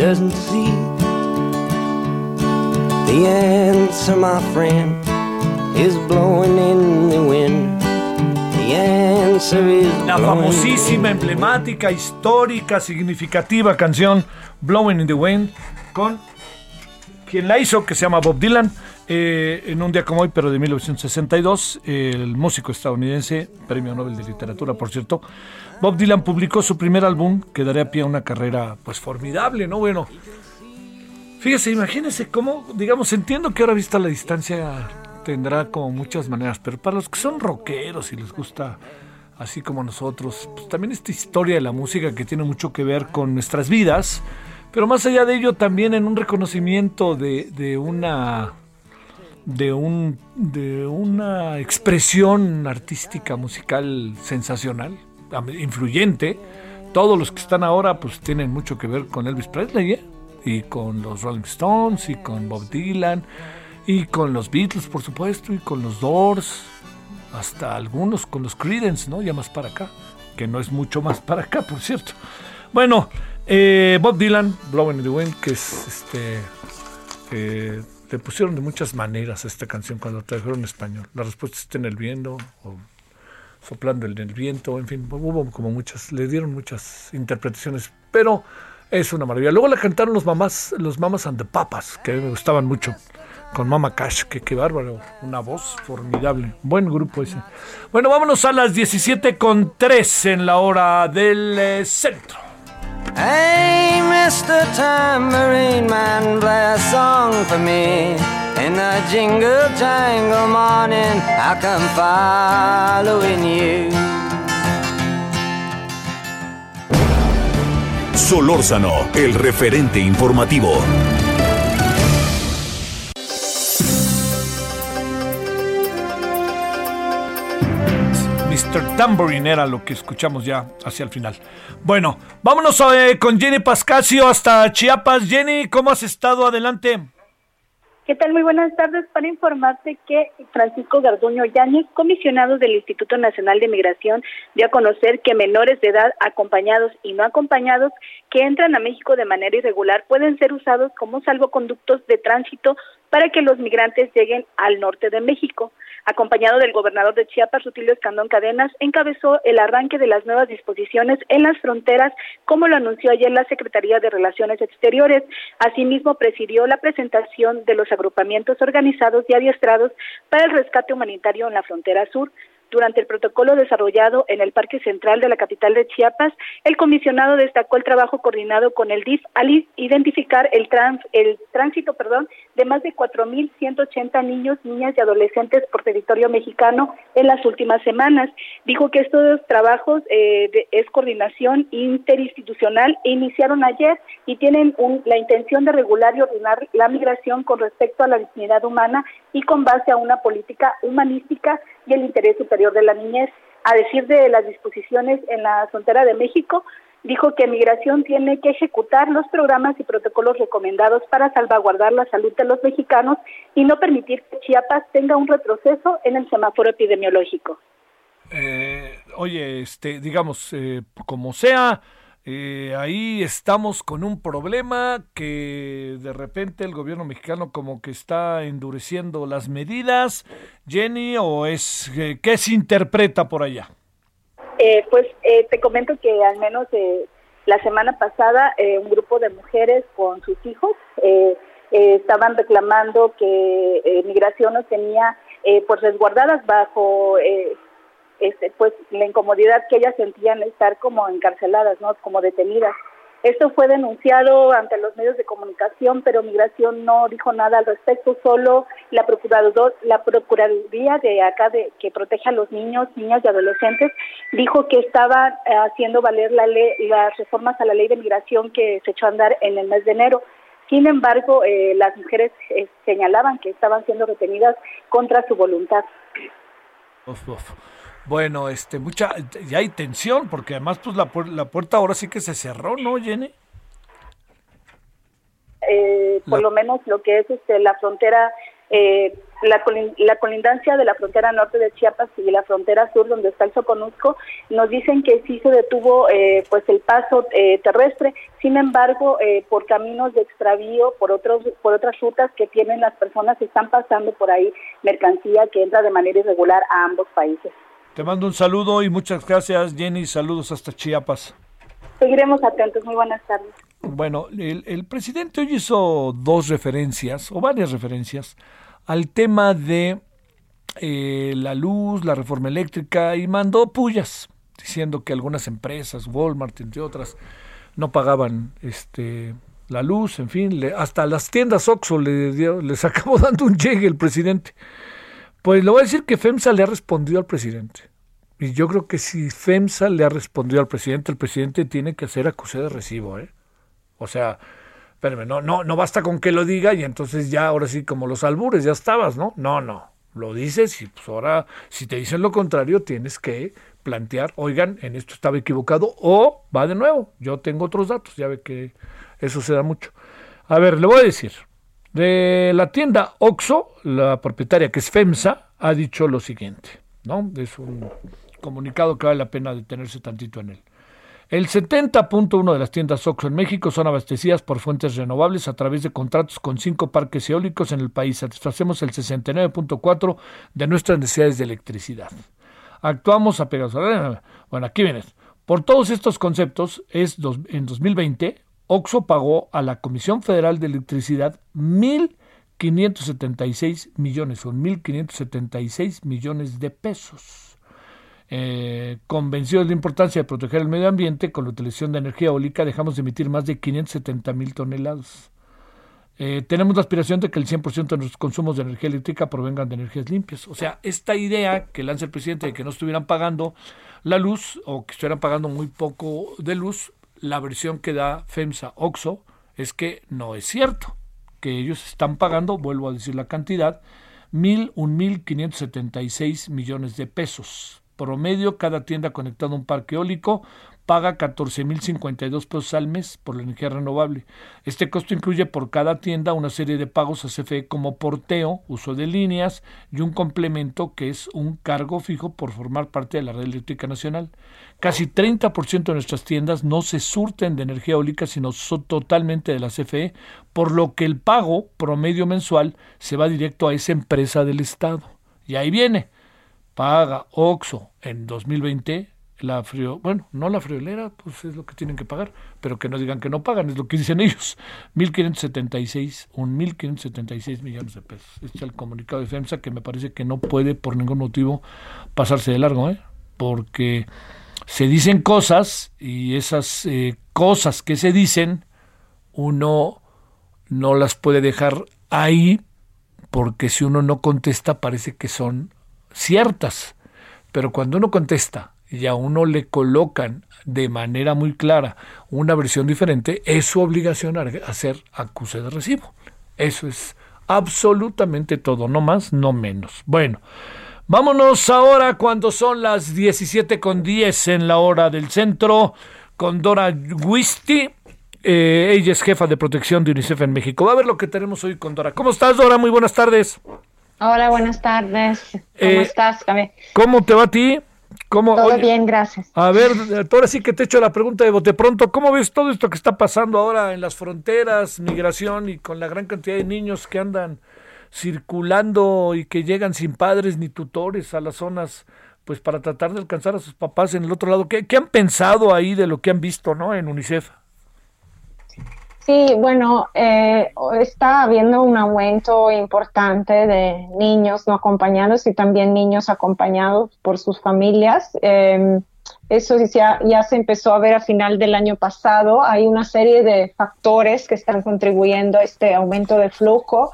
doesn't see? The answer, my friend, is blowing in the wind. The answer is La famosísima, emblemática, histórica, significativa canción Blowing in the Wind con quien la hizo, que se llama Bob Dylan, eh, en un día como hoy, pero de 1962, el músico estadounidense, premio Nobel de Literatura, por cierto, Bob Dylan publicó su primer álbum que daría pie a una carrera pues formidable, ¿no? Bueno, fíjese, imagínese cómo, digamos, entiendo que ahora vista la distancia tendrá como muchas maneras, pero para los que son rockeros y les gusta así como nosotros, pues también esta historia de la música que tiene mucho que ver con nuestras vidas, pero más allá de ello también en un reconocimiento de, de una de un de una expresión artística musical sensacional, influyente. Todos los que están ahora pues tienen mucho que ver con Elvis Presley ¿eh? y con los Rolling Stones y con Bob Dylan y con los Beatles por supuesto y con los Doors hasta algunos con los Creedence, ¿no? Ya más para acá, que no es mucho más para acá, por cierto. Bueno, eh, Bob Dylan, Blowing in the Wind, que es este. eh, pusieron de muchas maneras esta canción cuando la trajeron en español. La respuesta está en el viento, soplando en el viento, en fin, hubo como muchas, le dieron muchas interpretaciones, pero es una maravilla. Luego la cantaron los mamás, los mamás and the papas, que me gustaban mucho, con Mama Cash, que qué bárbaro, una voz formidable, buen grupo ese. Bueno, vámonos a las 17 con 3 en la hora del eh, centro. Hey, Mr. Tambourine Man, play a song for me. In the jingle jangle morning, I come following you. Solórzano, el referente informativo. Mr. Tambourine era lo que escuchamos ya hacia el final. Bueno, vámonos eh, con Jenny Pascasio hasta Chiapas. Jenny, ¿cómo has estado? Adelante. ¿Qué tal? Muy buenas tardes. Para informarte que Francisco Garduño Yáñez, comisionado del Instituto Nacional de Migración, dio a conocer que menores de edad acompañados y no acompañados que entran a México de manera irregular pueden ser usados como salvoconductos de tránsito para que los migrantes lleguen al norte de México. Acompañado del gobernador de Chiapas, Rutilio Escandón Cadenas, encabezó el arranque de las nuevas disposiciones en las fronteras, como lo anunció ayer la Secretaría de Relaciones Exteriores. Asimismo, presidió la presentación de los agrupamientos organizados y adiestrados para el rescate humanitario en la frontera sur. Durante el protocolo desarrollado en el Parque Central de la capital de Chiapas, el comisionado destacó el trabajo coordinado con el DIF al identificar el, trans, el tránsito perdón, de más de 4.180 niños, niñas y adolescentes por territorio mexicano en las últimas semanas. Dijo que estos trabajos eh, es coordinación interinstitucional e iniciaron ayer y tienen un, la intención de regular y ordenar la migración con respecto a la dignidad humana y con base a una política humanística el interés superior de la niñez. A decir de las disposiciones en la frontera de México, dijo que Migración tiene que ejecutar los programas y protocolos recomendados para salvaguardar la salud de los mexicanos y no permitir que Chiapas tenga un retroceso en el semáforo epidemiológico. Eh, oye, este, digamos, eh, como sea, eh, ahí estamos con un problema que de repente el gobierno mexicano como que está endureciendo las medidas, Jenny, o es eh, qué se interpreta por allá. Eh, pues te comento que al menos la semana pasada un grupo de mujeres con sus hijos estaban reclamando que migración no tenía pues resguardadas bajo este, pues la incomodidad que ellas sentían estar como encarceladas, ¿no? Como detenidas. Esto fue denunciado ante los medios de comunicación, pero Migración no dijo nada al respecto, solo la procurador, la procuraduría de acá de que protege a los niños, niñas y adolescentes dijo que estaba eh, haciendo valer la ley, las reformas a la ley de migración que se echó a andar en el mes de enero. Sin embargo, eh, las mujeres eh, señalaban que estaban siendo retenidas contra su voluntad. Bueno, este, mucha, ya hay tensión, porque además, pues la, la puerta ahora sí que se cerró, ¿no, Jenny? Eh, por lo menos lo que es este, la frontera, eh, la, la, colindancia de la frontera norte de Chiapas y la frontera sur, donde está el Soconusco, nos dicen que sí se detuvo eh, pues el paso terrestre. Sin embargo, por caminos de extravío, por otros, por otras rutas que tienen las personas, están pasando por ahí mercancía que entra de manera irregular a ambos países. Te mando un saludo y muchas gracias, Jenny. Saludos hasta Chiapas. Seguiremos atentos. Muy buenas tardes. Bueno, el, presidente hoy hizo dos referencias, o varias referencias, al tema de eh, la luz, la reforma eléctrica, y mandó pullas, diciendo que algunas empresas, Walmart, entre otras, no pagaban este la luz, en fin, hasta las tiendas Oxxo le les acabó dando un llegue el presidente. Pues le voy a decir que FEMSA le ha respondido al presidente. Y yo creo que si FEMSA le ha respondido al presidente, el presidente tiene que hacer acuse de recibo, ¿eh? O sea, espérame, no, no, no basta con que lo diga y entonces ya, ahora sí, como los albures, ya estabas, ¿no? No, no. Lo dices y pues ahora, si te dicen lo contrario, tienes que plantear, oigan, en esto estaba equivocado, o va de nuevo. Yo tengo otros datos, ya ve que eso se da mucho. A ver, le voy a decir, de la tienda Oxo, la propietaria que es FEMSA, ha dicho lo siguiente, ¿no? Es un comunicado que vale la pena detenerse tantito en él. El 70.1 de las tiendas Oxo en México son abastecidas por fuentes renovables a través de contratos con cinco parques eólicos en el país. Satisfacemos el 69.4 de nuestras necesidades de electricidad. Actuamos a... Bueno, aquí vienes. Por todos estos conceptos, es en 2020 Oxo pagó a la Comisión Federal de Electricidad 1.576 millones, son 1.576 millones de pesos. Eh, convencidos de la importancia de proteger el medio ambiente, con la utilización de energía eólica dejamos de emitir más de 570 mil toneladas. Eh, tenemos la aspiración de que el 100% de nuestros consumos de energía eléctrica provengan de energías limpias. O sea, esta idea que lanza el presidente de que no estuvieran pagando la luz o que estuvieran pagando muy poco de luz, la versión que da FEMSA OXO es que no es cierto, que ellos están pagando, vuelvo a decir la cantidad, mil, un mil millones de pesos. Promedio, cada tienda conectada a un parque eólico paga 14.052 pesos al mes por la energía renovable. Este costo incluye por cada tienda una serie de pagos a CFE como porteo, uso de líneas y un complemento que es un cargo fijo por formar parte de la red eléctrica nacional. Casi 30% de nuestras tiendas no se surten de energía eólica, sino son totalmente de la CFE, por lo que el pago promedio mensual se va directo a esa empresa del Estado. Y ahí viene, paga OXO en 2020 la frío, bueno, no la friolera, pues es lo que tienen que pagar, pero que no digan que no pagan, es lo que dicen ellos. 1.576, un 1.576 millones de pesos. Este es el comunicado de FEMSA que me parece que no puede por ningún motivo pasarse de largo, ¿eh? porque se dicen cosas y esas eh, cosas que se dicen uno no las puede dejar ahí porque si uno no contesta parece que son ciertas. Pero cuando uno contesta y a uno le colocan de manera muy clara una versión diferente, es su obligación hacer acuse de recibo. Eso es absolutamente todo, no más, no menos. Bueno, vámonos ahora cuando son las 17 con 10 en la hora del centro con Dora Guisti. Eh, ella es jefa de protección de UNICEF en México. Va a ver lo que tenemos hoy con Dora. ¿Cómo estás, Dora? Muy buenas tardes. Hola, buenas tardes. ¿Cómo Eh, estás? ¿Cómo te va a ti? ¿Cómo, Todo oye, bien, gracias. A ver, ahora sí que te echo la pregunta de bote pronto. ¿Cómo ves todo esto que está pasando ahora en las fronteras, migración y con la gran cantidad de niños que andan circulando y que llegan sin padres ni tutores a las zonas, pues para tratar de alcanzar a sus papás en el otro lado? ¿Qué, qué han pensado ahí de lo que han visto, no, en UNICEF? Sí, bueno, eh, está habiendo un aumento importante de niños no acompañados y también niños acompañados por sus familias. Eh, eso ya, ya se empezó a ver a final del año pasado. Hay una serie de factores que están contribuyendo a este aumento de flujo.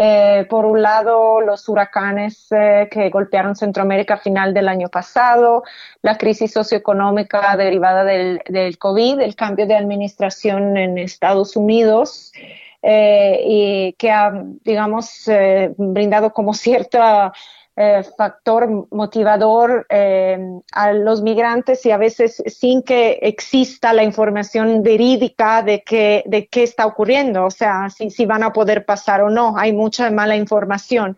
Eh, por un lado, los huracanes eh, que golpearon Centroamérica a final del año pasado, la crisis socioeconómica derivada del, del COVID, el cambio de administración en Estados Unidos, eh, y que ha, digamos, brindado como cierta eh, factor motivador eh, a los migrantes y a veces sin que exista la información verídica de, que, de qué está ocurriendo, o sea, si, si van a poder pasar o no. Hay mucha mala información.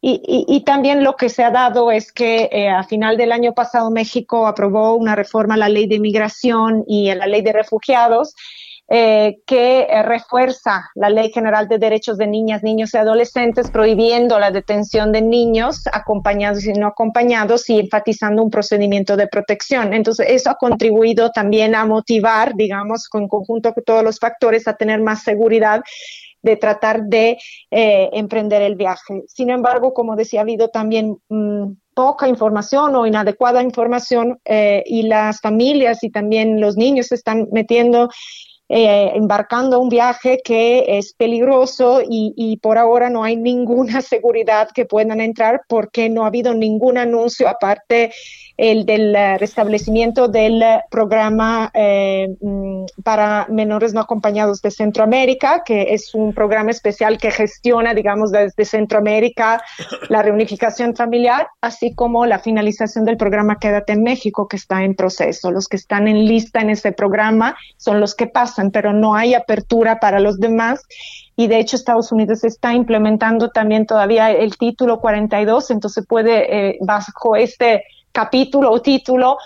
Y, y, y también lo que se ha dado es que eh, a final del año pasado México aprobó una reforma a la ley de migración y a la ley de refugiados eh, que eh, refuerza la Ley General de Derechos de Niñas, Niños y Adolescentes, prohibiendo la detención de niños acompañados y no acompañados y enfatizando un procedimiento de protección. Entonces, eso ha contribuido también a motivar, digamos, con conjunto con todos los factores, a tener más seguridad de tratar de eh, emprender el viaje. Sin embargo, como decía, ha habido también mmm, poca información o inadecuada información eh, y las familias y también los niños se están metiendo eh, embarcando un viaje que es peligroso y, y, por ahora no hay ninguna seguridad que puedan entrar porque no ha habido ningún anuncio aparte el del uh, restablecimiento del uh, programa eh, para menores no acompañados de Centroamérica, que es un programa especial que gestiona, digamos, desde Centroamérica la reunificación familiar, así como la finalización del programa Quédate en México, que está en proceso. Los que están en lista en ese programa son los que pasan, pero no hay apertura para los demás y de hecho Estados Unidos está implementando también todavía el título 42, entonces puede, eh, bajo este capítulo o título,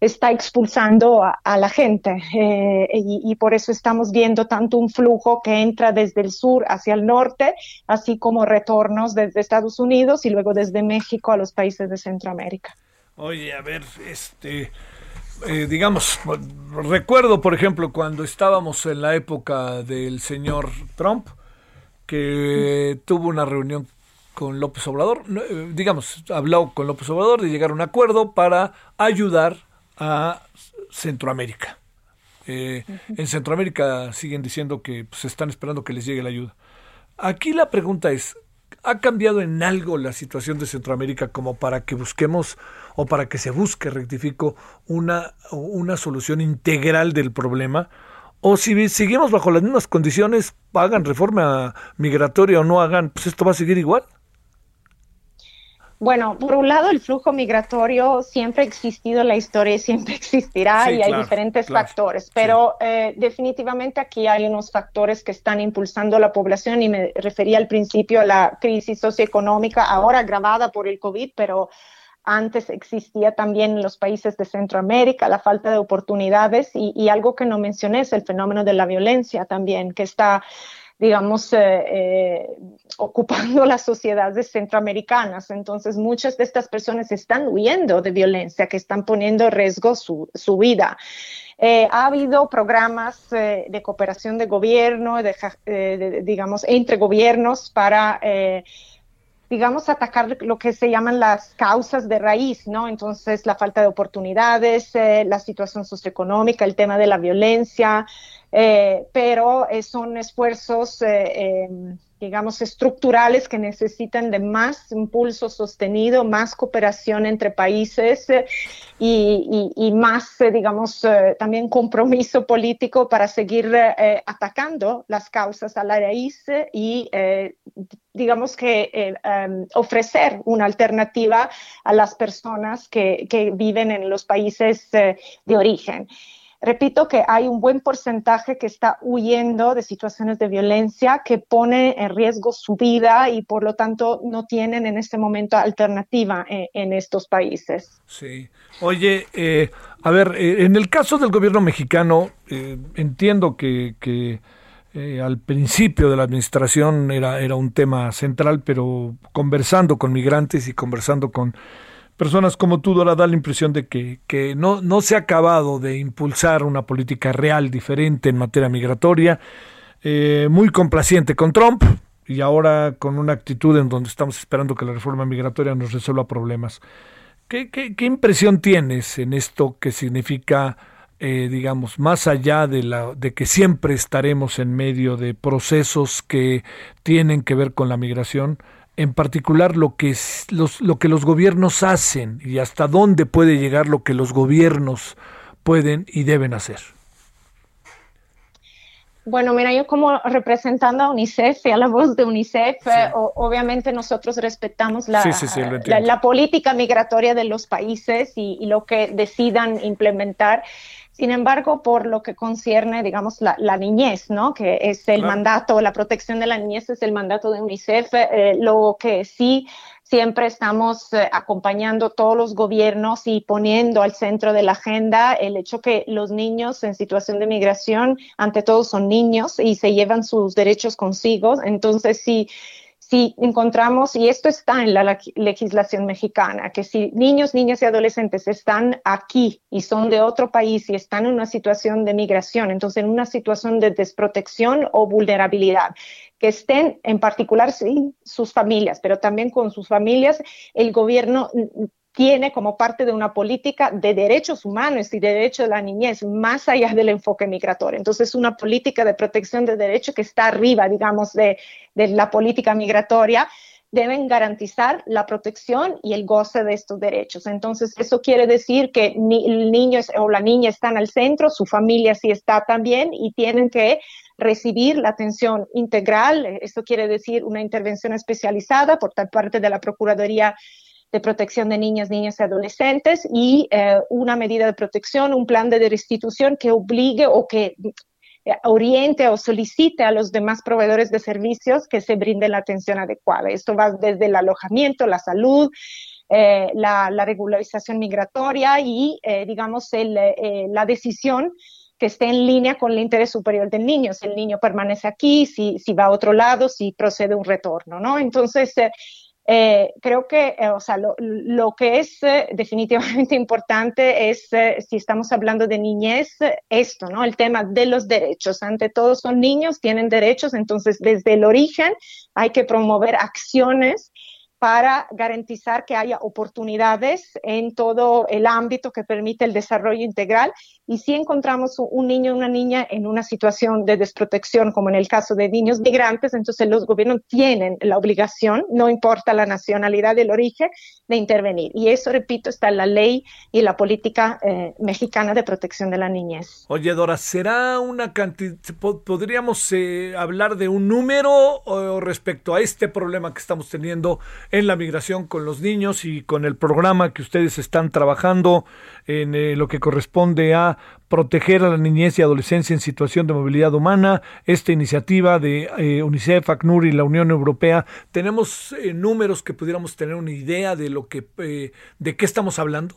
está expulsando a, la gente eh, y, y, por eso estamos viendo tanto un flujo que entra desde el sur hacia el norte, así como retornos desde Estados Unidos y luego desde México a los países de Centroamérica. Oye, a ver, este... Eh, digamos, recuerdo, por ejemplo, cuando estábamos en la época del señor Trump, que tuvo una reunión con López Obrador, eh, digamos, habló con López Obrador de llegar a un acuerdo para ayudar a Centroamérica. Eh, en Centroamérica siguen diciendo que pues, están esperando que les llegue la ayuda. Aquí la pregunta es, ¿ha cambiado en algo la situación de Centroamérica como para que busquemos o para que se busque, rectifico, una, una solución integral del problema? O si seguimos bajo las mismas condiciones, hagan reforma migratoria o no hagan, pues esto va a seguir igual. Bueno, por un lado, el flujo migratorio siempre ha existido en la historia y siempre existirá sí, y hay diferentes claro, factores, pero sí. eh, definitivamente aquí hay unos factores que están impulsando la población y me refería al principio a la crisis socioeconómica, ahora agravada por el COVID, pero antes existía también en los países de Centroamérica la falta de oportunidades y, y algo que no mencioné es el fenómeno de la violencia también, que está digamos, eh, eh, ocupando las sociedades centroamericanas. Entonces, muchas de estas personas están huyendo de violencia, que están poniendo en riesgo su, su vida. Eh, ha habido programas de cooperación de gobierno, digamos, entre gobiernos para digamos, atacar lo que se llaman las causas de raíz, ¿no? Entonces, la falta de oportunidades, la situación socioeconómica, el tema de la violencia, pero son esfuerzos em, digamos, estructurales que necesitan de más impulso sostenido, más cooperación entre países eh, y, más, eh, digamos, eh, también compromiso político para seguir atacando las causas a la raíz y, digamos, que em, ofrecer una alternativa a las personas que viven en los países de origen. Repito que hay un buen porcentaje que está huyendo de situaciones de violencia que pone en riesgo su vida y por lo tanto no tienen en este momento alternativa en, estos países. Sí. Oye, eh, a ver, eh, en el caso del gobierno mexicano, eh, entiendo que, que al principio de la administración era, era un tema central, pero conversando con migrantes y conversando con personas como tú, Dora, da la impresión de que, que no, no se ha acabado de impulsar una política real diferente en materia migratoria, eh, muy complaciente con Trump y ahora con una actitud en donde estamos esperando que la reforma migratoria nos resuelva problemas. ¿Qué, qué, qué impresión tienes en esto que significa, eh, digamos, más allá de, la, de que siempre estaremos en medio de procesos que tienen que ver con la migración? En particular lo que, los, lo que los gobiernos hacen y hasta dónde puede llegar lo que los gobiernos pueden y deben hacer. Bueno, mira, yo como representando a UNICEF y a la voz de UNICEF, eh, obviamente nosotros respetamos la, la, política migratoria de los países y, y, lo que decidan implementar. Sin embargo, por lo que concierne, digamos, la, niñez, ¿no? Que es el mandato, la protección de la niñez es el mandato de UNICEF, eh, lo que sí siempre estamos eh, acompañando todos los gobiernos y poniendo al centro de la agenda el hecho que los niños en situación de migración, ante todo, son niños y se llevan sus derechos consigo. Entonces, sí si encontramos, y esto está en la legislación mexicana, que si niños, niñas y adolescentes están aquí y son de otro país y están en una situación de migración, entonces en una situación de desprotección o vulnerabilidad, que estén en particular sus familias, pero también con sus familias, el gobierno tiene como parte de una política de derechos humanos y de derechos de la niñez, más allá del enfoque migratorio. Entonces, una política de protección de derechos que está arriba, digamos, de, de la política migratoria, deben garantizar la protección y el goce de estos derechos. Entonces, eso quiere decir que el niño o la niña están al centro, su familia sí está también y tienen que recibir la atención integral. Esto quiere decir una intervención especializada por parte de la Procuraduría de protección de niñas, niñas y adolescentes y eh, una medida de protección, un plan de restitución que obligue o que eh, oriente o solicite a los demás proveedores de servicios que se brinde la atención adecuada. Esto va desde el alojamiento, la salud, eh, la, regularización migratoria y, digamos, la decisión que esté en línea con el interés superior del niño, si el niño permanece aquí, si, si va a otro lado, si procede un retorno, ¿no? Entonces, eh, creo que, eh, o sea, lo, que es eh, definitivamente importante es, si estamos hablando de niñez, esto, ¿no? El tema de los derechos. Ante todo, son niños, tienen derechos, entonces desde el origen hay que promover acciones para garantizar que haya oportunidades en todo el ámbito que permite el desarrollo integral. Y si encontramos un niño o una niña en una situación de desprotección, como en el caso de niños migrantes, entonces los gobiernos tienen la obligación, no importa la nacionalidad del origen, de intervenir. Y eso, repito, está en la ley y la política eh, mexicana de protección de la niñez. Oye, Dora, ¿será una cantidad, podríamos eh, hablar de un número respecto a este problema que estamos teniendo? En la migración con los niños y con el programa que ustedes están trabajando en eh, lo que corresponde a proteger a la niñez y adolescencia en situación de movilidad humana, esta iniciativa de eh, UNICEF, ACNUR y la Unión Europea, ¿tenemos eh, números que pudiéramos tener una idea de lo que de qué estamos hablando?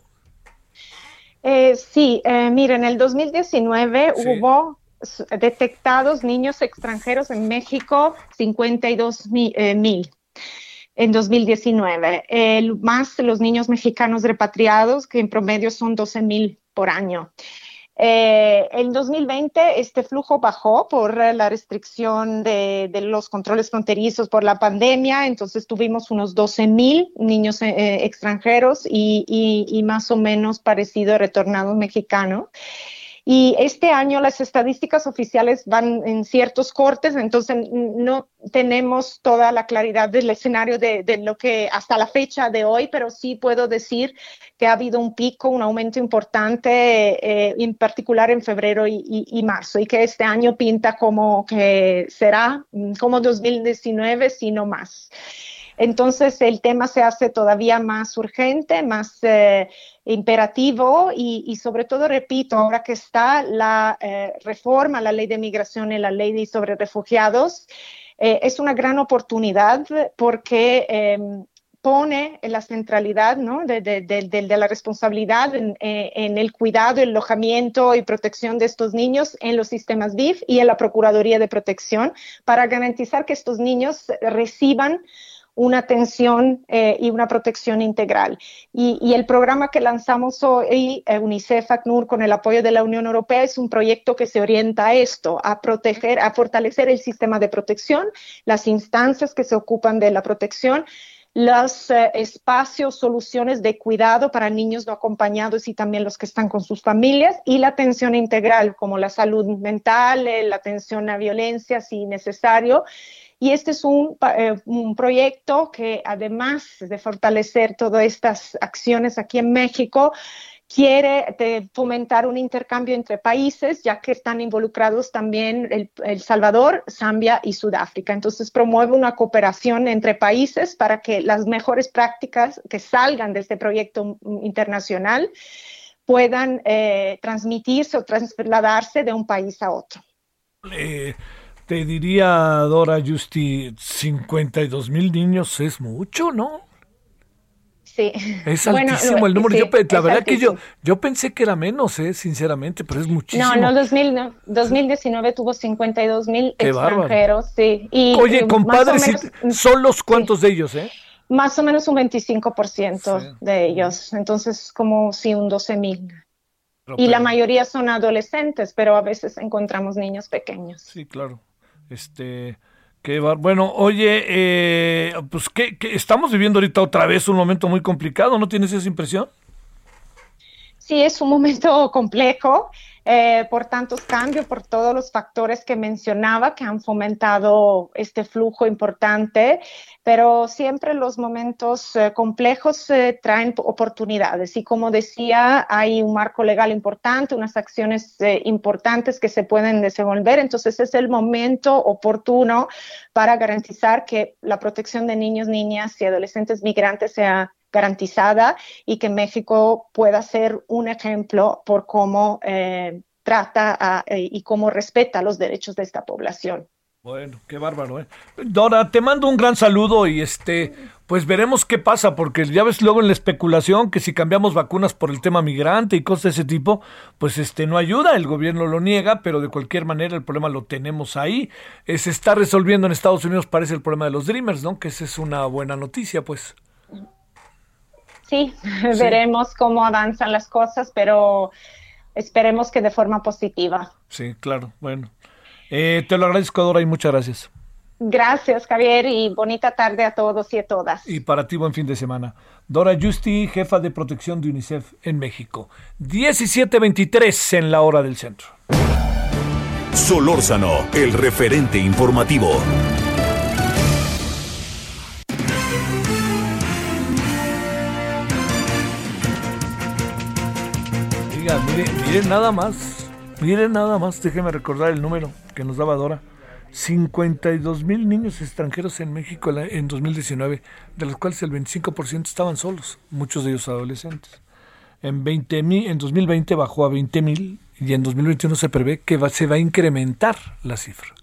sí, mira, en el 2019 hubo detectados niños extranjeros en México, 52 eh, mil en 2019, el, más los niños mexicanos repatriados, que en promedio son 12 mil por año. Eh, en 2020 este flujo bajó por la restricción de, los controles fronterizos por la pandemia, entonces tuvimos unos 12 mil niños eh, extranjeros y, y, más o menos parecido retornados mexicanos. Y este año las estadísticas oficiales van en ciertos cortes, entonces no tenemos toda la claridad del escenario de, lo que hasta la fecha de hoy, pero sí puedo decir que ha habido un pico, un aumento importante, eh, en particular en febrero y, y, marzo, y que este año pinta como que será como 2019, sino más. Entonces el tema se hace todavía más urgente, más eh, imperativo y, sobre todo, repito, ahora que está la eh, reforma, la ley de migración y la ley sobre refugiados, eh, es una gran oportunidad porque em, pone la centralidad ¿no? de, la responsabilidad en, en, el cuidado, el alojamiento y protección de estos niños en los sistemas BIF y en la Procuraduría de Protección para garantizar que estos niños reciban una atención eh, y una protección integral. Y, el programa que lanzamos hoy, eh, UNICEF ACNUR, con el apoyo de la Unión Europea, es un proyecto que se orienta a esto, a proteger, a fortalecer el sistema de protección, las instancias que se ocupan de la protección los eh, espacios, soluciones de cuidado para niños no acompañados y también los que están con sus familias y la atención integral como la salud mental, la atención a violencia si necesario. Y este es eh, un, proyecto que además de fortalecer todas estas acciones aquí en México, quiere fomentar un intercambio entre países, ya que están involucrados también el, Salvador, Zambia y Sudáfrica. Entonces promueve una cooperación entre países para que las mejores prácticas que salgan de este proyecto internacional puedan eh, transmitirse o trasladarse de un país a otro. Eh, te diría, Dora Justi, 52 mil niños es mucho, ¿no? Sí. Es altísimo el número. yo, la verdad que yo, yo pensé que era menos, eh, sinceramente, pero es muchísimo. No, no, 2019 tuvo 52 mil extranjeros, sí. Y, Oye, compadre, ¿solos cuántos de ellos, eh? Más o menos un 25% de ellos. Entonces, como si un 12 mil y la mayoría son adolescentes, pero a veces encontramos niños pequeños. Sí, claro. Este, bueno, oye, eh, pues ¿qué, estamos viviendo ahorita otra vez un momento muy complicado, ¿no tienes esa impresión? Sí, es un momento complejo. Eh, por tantos cambios, por todos los factores que mencionaba que han fomentado este flujo importante, pero siempre los momentos eh, complejos eh, traen oportunidades y como decía, hay un marco legal importante, unas acciones importantes que se pueden desenvolver, entonces es el momento oportuno para garantizar que la protección de niños, niñas y adolescentes migrantes sea garantizada y que México pueda ser un ejemplo por cómo eh, trata eh, y cómo respeta los derechos de esta población. Bueno, qué bárbaro, ¿eh? Dora, te mando un gran saludo y este, pues veremos qué pasa, porque ya ves luego en la especulación que si cambiamos vacunas por el tema migrante y cosas de ese tipo, pues este no ayuda, el gobierno lo niega, pero de cualquier manera el problema lo tenemos ahí. se está resolviendo en Estados Unidos, parece el problema de los Dreamers, ¿no? Que esa es una buena noticia, pues. Sí, veremos cómo avanzan las cosas, pero esperemos que de forma positiva. Sí, claro, bueno. Eh, te lo agradezco, Dora, y muchas gracias. Gracias, Javier, y bonita tarde a todos y a todas. Y para ti, buen fin de semana. Dora Justi, jefa de protección de UNICEF en México. 17.23 en la hora del centro. Solórzano, el referente informativo. miren, nada más. Miren nada más, déjeme recordar el número que nos daba Dora. 52 mil niños extranjeros en México en 2019, de los cuales el 25% estaban solos, muchos de ellos adolescentes. En, 20 en 2020 bajó a 20 mil y en 2021 se prevé que se va a incrementar la cifra.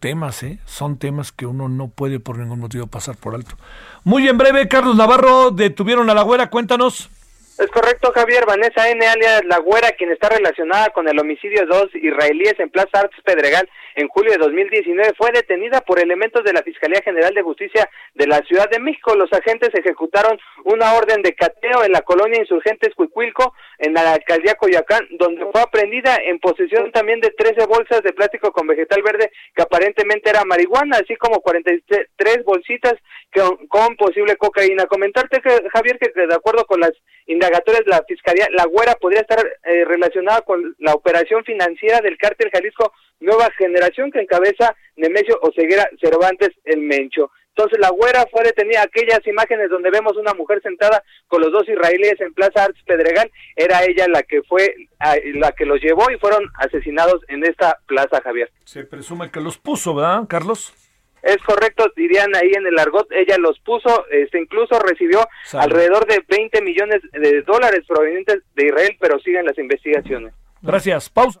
Temas, ¿eh? Son temas que uno no puede por ningún motivo pasar por alto. Muy en breve, Carlos Navarro, detuvieron a la güera, cuéntanos. Es correcto, Javier. Vanessa N. alias La Güera, quien está relacionada con el homicidio de dos israelíes en Plaza Arts Pedregal en julio de 2019, fue detenida por elementos de la Fiscalía General de Justicia de la Ciudad de México. Los agentes ejecutaron una orden de cateo en la colonia Insurgentes Cuicuilco, en la alcaldía Coyoacán, donde fue aprendida en posesión también de 13 bolsas de plástico con vegetal verde que aparentemente era marihuana, así como 43 bolsitas con, con posible cocaína. Comentarte, que, Javier, que de acuerdo con las indagatorias de la Fiscalía, la güera podría estar eh, relacionada con la operación financiera del cártel Jalisco Nueva Generación que encabeza Nemesio Oseguera Cervantes el Mencho. Entonces la güera fue detenida, aquellas imágenes donde vemos una mujer sentada con los dos israelíes en Plaza Arts Pedregal, era ella la que fue, la que los llevó y fueron asesinados en esta plaza, Javier. Se presume que los puso, ¿verdad, Carlos? Es correcto, dirían ahí en el argot, ella los puso, este incluso recibió alrededor de 20 millones de dólares provenientes de Israel, pero siguen las investigaciones. Gracias, pausa.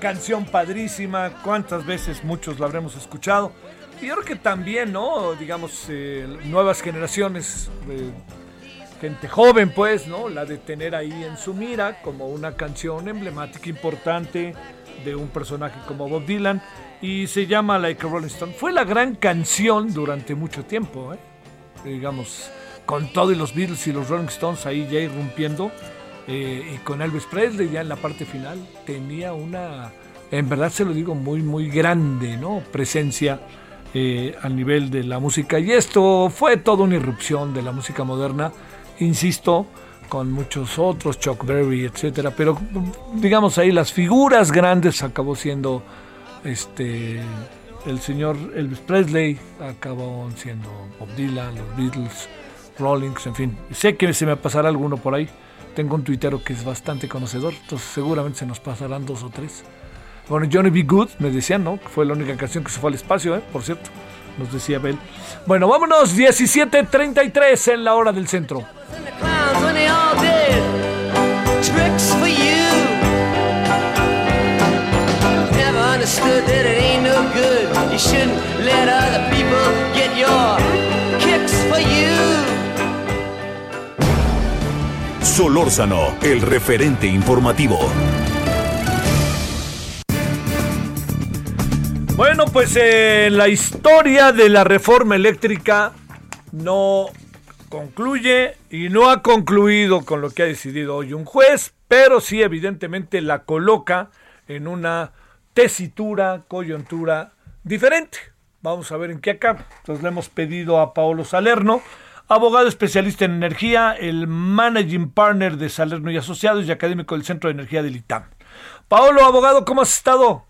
Canción padrísima, cuántas veces muchos la habremos escuchado. Y yo creo que también, ¿no? Digamos, eh, nuevas generaciones, gente joven, pues, ¿no? La de tener ahí en su mira como una canción emblemática, importante de un personaje como Bob Dylan y se llama Like a Rolling Stone. Fue la gran canción durante mucho tiempo, ¿eh? digamos, con todo y los Beatles y los Rolling Stones ahí ya irrumpiendo, eh, y con Elvis Presley ya en la parte final, tenía una, en verdad se lo digo, muy, muy grande, ¿no? Presencia eh, a nivel de la música. Y esto fue toda una irrupción de la música moderna, insisto, con muchos otros, Chuck Berry, etcétera, pero digamos ahí las figuras grandes acabó siendo este el señor Elvis Presley, acabó siendo Bob Dylan, los Beatles, Rollings, en fin. Sé que se me pasará alguno por ahí. Tengo un tuitero que es bastante conocedor, entonces seguramente se nos pasarán dos o tres. Bueno, Johnny B. Good, me decían, ¿no? Fue la única canción que se fue al espacio, ¿eh? Por cierto, nos decía Bell. Bueno, vámonos, 17.33 en la hora del centro. understood that it ain't no good. You shouldn't let other people get your Solórzano, el referente informativo. Bueno, pues eh, la historia de la reforma eléctrica no concluye y no ha concluido con lo que ha decidido hoy un juez, pero sí evidentemente la coloca en una tesitura, coyuntura diferente. Vamos a ver en qué acaba. Entonces le hemos pedido a Paolo Salerno, abogado especialista en energía, el managing partner de Salerno y Asociados y académico del Centro de Energía del ITAM. Paolo, abogado, ¿cómo has estado?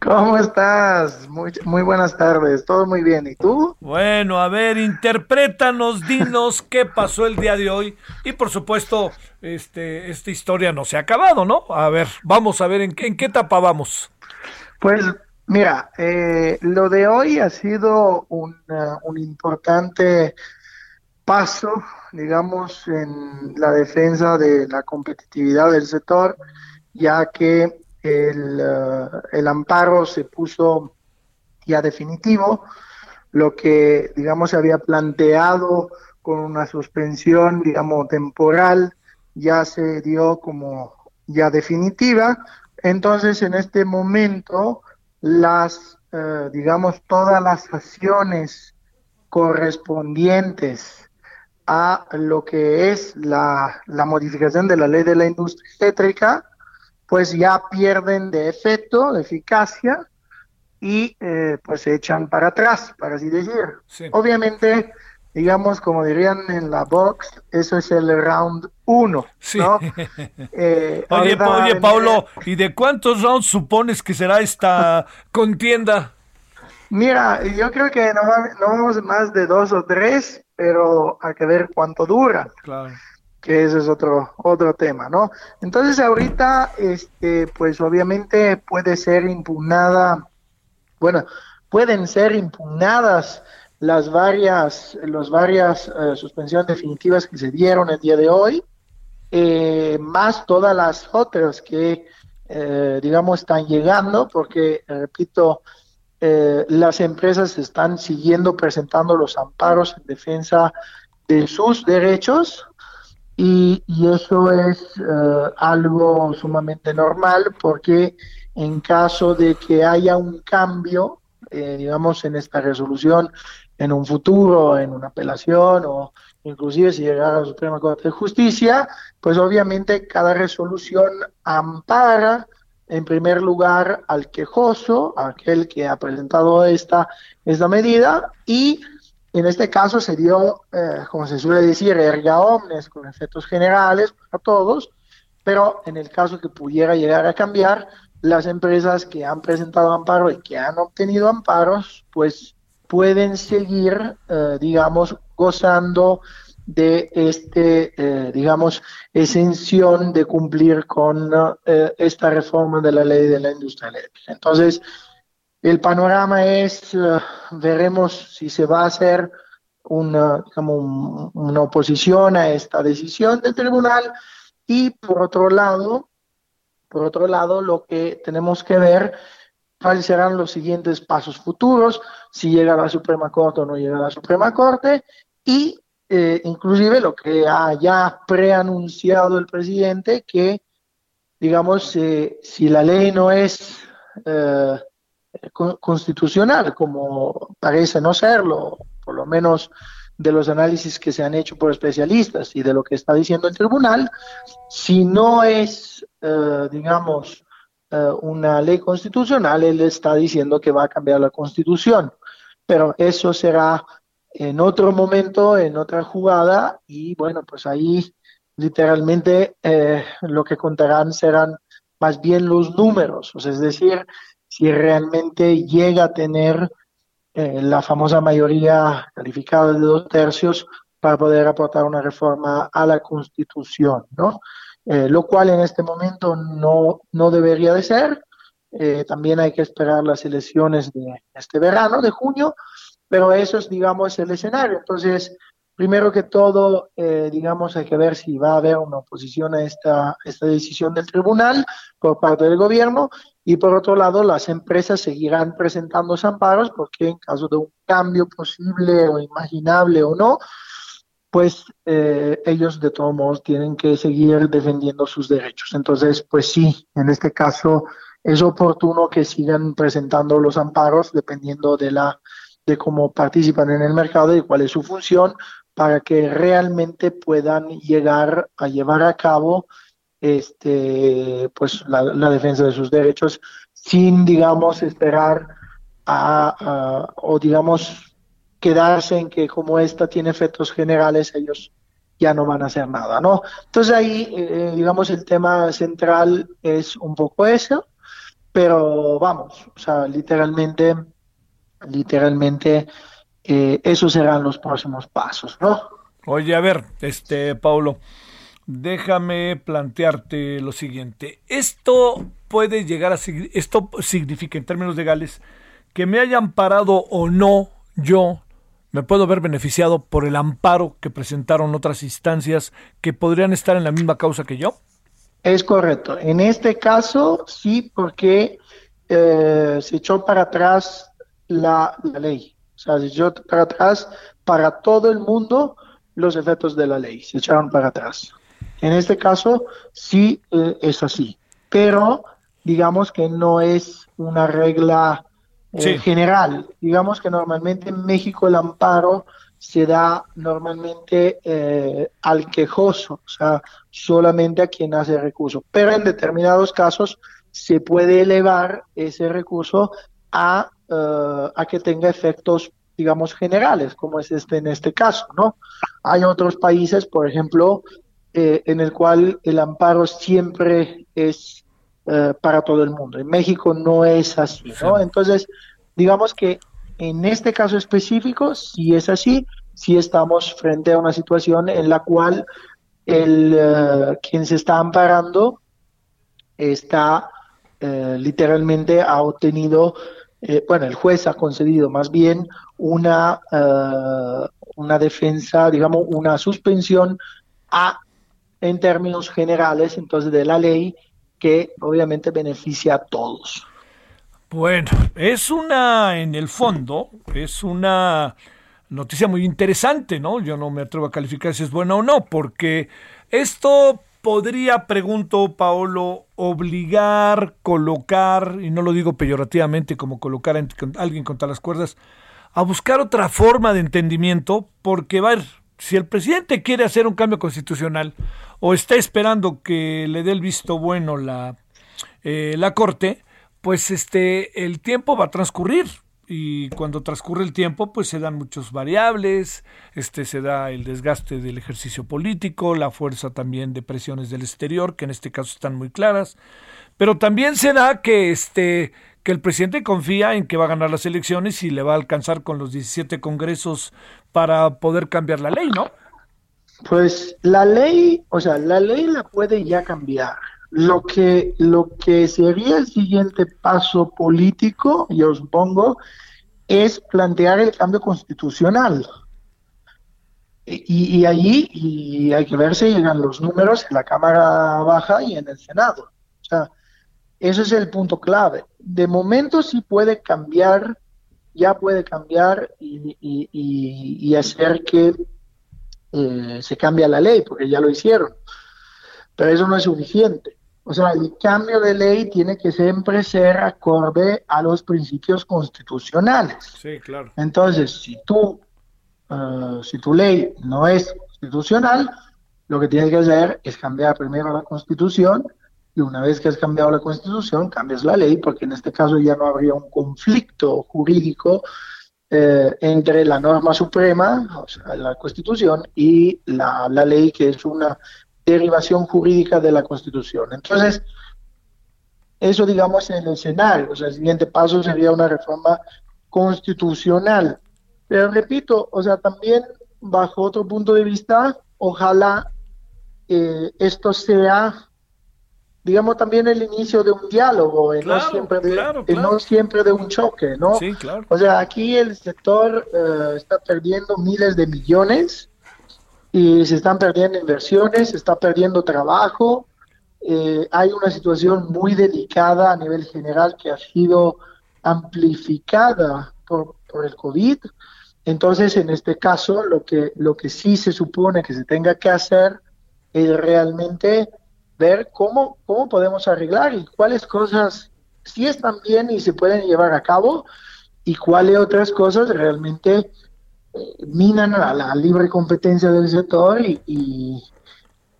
¿Cómo estás? Muy, muy buenas tardes, todo muy bien. ¿Y tú? Bueno, a ver, interprétanos, dinos qué pasó el día de hoy. Y por supuesto, este, esta historia no se ha acabado, ¿no? A ver, vamos a ver en, qué- en qué etapa vamos. Pues mira, eh, lo de hoy ha sido un, un importante paso, digamos, en la defensa de la competitividad del sector, ya que el, eh, el amparo se puso ya definitivo, lo que, digamos, se había planteado con una suspensión, digamos, temporal, ya se dio como ya definitiva. Entonces, en este momento, las, eh, digamos, todas las acciones correspondientes a lo que es la, la modificación de la ley de la industria eléctrica, pues ya pierden de efecto, de eficacia, y eh, pues se echan para atrás, para así decir. Obviamente, digamos, como dirían en la box, eso es el round uno, ¿no? Eh, Oye, oye, Paulo, ¿y de cuántos rounds supones que será esta contienda? Mira, yo creo que no vamos más de dos o tres, pero hay que ver cuánto dura. Claro. que ese es otro otro tema, ¿no? Entonces ahorita, este, pues obviamente puede ser impugnada, bueno, pueden ser impugnadas las varias, las varias eh, suspensiones definitivas que se dieron el día de hoy, eh, más todas las otras que, eh, digamos, están llegando, porque, repito, eh, las empresas están siguiendo presentando los amparos en defensa de sus derechos y, eso es eh, algo sumamente normal porque en caso de que haya un cambio, eh, digamos, en esta resolución en un futuro, en una apelación o inclusive si llegara a la Suprema Corte de Justicia, pues obviamente cada resolución ampara en primer lugar al quejoso, aquel que ha presentado esta, esta medida, y en este caso se dio, eh, como se suele decir, erga omnes, con efectos generales para todos, pero en el caso que pudiera llegar a cambiar, las empresas que han presentado amparo y que han obtenido amparos, pues pueden seguir, eh, digamos, gozando de este, eh, digamos, exención de cumplir con eh, esta reforma de la ley de la industria eléctrica. Entonces, el panorama es, eh, veremos si se va a hacer una, una oposición a esta decisión del tribunal. Y por otro lado, por otro lado, lo que tenemos que ver cuáles serán los siguientes pasos futuros, si llega a la Suprema Corte o no llega a la Suprema Corte, y eh, inclusive lo que ha ya preanunciado el presidente, que, digamos, eh, si la ley no es eh, con- constitucional, como parece no serlo, por lo menos de los análisis que se han hecho por especialistas y de lo que está diciendo el tribunal, si no es, digamos, una ley constitucional, él está diciendo que va a cambiar la constitución, pero eso será en otro momento, en otra jugada, y bueno, pues ahí literalmente eh, lo que contarán serán más bien los números, o sea, es decir, si realmente llega a tener eh, la famosa mayoría calificada de dos tercios para poder aportar una reforma a la Constitución, ¿no? Eh, lo cual en este momento no, no debería de ser. Eh, también hay que esperar las elecciones de este verano, de junio, pero eso es, digamos, el escenario. Entonces, primero que todo, eh, digamos, hay que ver si va a haber una oposición a esta, esta decisión del tribunal por parte del gobierno y por otro lado, las empresas seguirán presentando amparos porque en caso de un cambio posible o imaginable o no, pues eh, ellos de todos modos tienen que seguir defendiendo sus derechos. Entonces, pues sí, en este caso es oportuno que sigan presentando los amparos dependiendo de la de cómo participan en el mercado y cuál es su función para que realmente puedan llegar a llevar a cabo este pues la, defensa de sus derechos sin digamos esperar a, o digamos, quedarse en que como esta tiene efectos generales, ellos ya no van a hacer nada, ¿no? Entonces ahí, eh, digamos, el tema central es un poco eso, pero vamos, o sea, literalmente, literalmente, eh, esos serán los próximos pasos, ¿no? Oye, a ver, este, Paulo, déjame plantearte lo siguiente. Esto puede llegar a, esto significa en términos legales que me hayan parado o no yo me puedo ver beneficiado por el amparo que presentaron otras instancias que podrían estar en la misma causa que yo? Es correcto. En este caso, sí, porque eh, se echó para atrás la, ley. O sea, se echó para atrás para todo el mundo los efectos de la ley. Se echaron para atrás. En este caso, sí eh, es así. Pero digamos que no es una regla eh, general. Digamos que normalmente en México el amparo se da normalmente eh, al quejoso, o sea, solamente a quien hace recurso. Pero en determinados casos se puede elevar ese recurso a, eh, a que tenga efectos, digamos, generales, como es este en este caso, ¿no? Hay otros países, por ejemplo, en el cual el amparo siempre es eh, para todo el mundo. En México no es así, ¿no? Entonces, digamos que en este caso específico, si es así, si estamos frente a una situación en la cual el eh, quien se está amparando está eh, literalmente ha obtenido, bueno, el juez ha concedido más bien una, una defensa, digamos, una suspensión a, en términos generales, entonces, de la ley que obviamente beneficia a todos. Bueno, es una, en el fondo, es una noticia muy interesante, ¿no? Yo no me atrevo a calificar si es buena o no, porque esto podría, pregunto, Paolo, obligar, colocar, y no lo digo peyorativamente como colocar a alguien contra las cuerdas, a buscar otra forma de entendimiento, porque va a si el presidente quiere hacer un cambio constitucional o está esperando que le dé el visto bueno la, eh, la Corte, pues este, el tiempo va a transcurrir y cuando transcurre el tiempo pues se dan muchas variables, este se da el desgaste del ejercicio político, la fuerza también de presiones del exterior, que en este caso están muy claras, pero también se da que este que el presidente confía en que va a ganar las elecciones y le va a alcanzar con los 17 congresos para poder cambiar la ley, ¿no? Pues la ley, o sea, la ley la puede ya cambiar. Lo que, lo que sería el siguiente paso político, yo supongo, es plantear el cambio constitucional. Y, y allí y hay que ver si llegan los números en la Cámara Baja y en el Senado. O sea, ese es el punto clave. De momento sí puede cambiar, ya puede cambiar y, hacer que eh, se cambie la ley, porque ya lo hicieron. Pero eso no es suficiente. O sea, el cambio de ley tiene que siempre ser acorde a los principios constitucionales. Sí, claro. Entonces, si tú, eh, si tu ley no es constitucional, lo que tienes que hacer es cambiar primero la constitución y una vez que has cambiado la constitución, cambias la ley, porque en este caso ya no habría un conflicto jurídico eh, entre la norma suprema, o sea, la constitución, y la, la ley que es una derivación jurídica de la constitución. Entonces, eso digamos en el escenario, o sea, el siguiente paso sería una reforma constitucional. Pero repito, o sea, también bajo otro punto de vista, ojalá eh, esto sea digamos, también el inicio de un diálogo, y, no, siempre de, no siempre de un choque, ¿no? Sí, claro. O sea, aquí el sector eh, está perdiendo miles de millones y se están perdiendo inversiones, se está perdiendo trabajo. Eh, hay una situación muy delicada a nivel general que ha sido amplificada por, por el COVID. Entonces, en este caso, lo que, lo que sí se supone que se tenga que hacer es realmente ver cómo, cómo podemos arreglar y cuáles cosas sí están bien y se pueden llevar a cabo y cuáles otras cosas realmente minan a la libre competencia del sector y,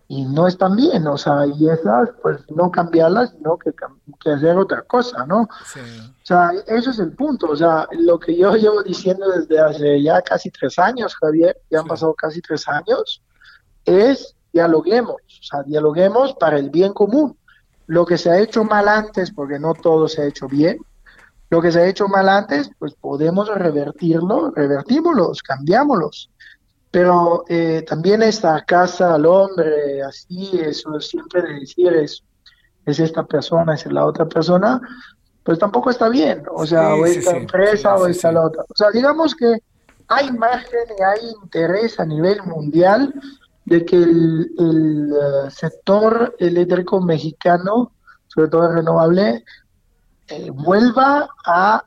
y no están bien, o sea, y esas, pues no cambiarlas, sino que, que hacer otra cosa, ¿no? O sea, eso es el punto, o sea, lo que yo llevo diciendo desde hace ya casi tres años, Javier, ya han pasado casi tres años, es dialoguemos, o sea, dialoguemos para el bien común. Lo que se ha hecho mal antes, porque no todo se ha hecho bien, lo que se ha hecho mal antes, pues podemos revertirlo, revertímoslos, cambiámoslos. Pero eh, también esta casa al hombre, así, eso siempre de decir es, es esta persona, es la otra persona, pues tampoco está bien. O sea, o esta empresa o esta la otra. O sea, digamos que hay margen y hay interés a nivel mundial de que el, eh, sector eléctrico mexicano, sobre todo el renovable, eh, vuelva a,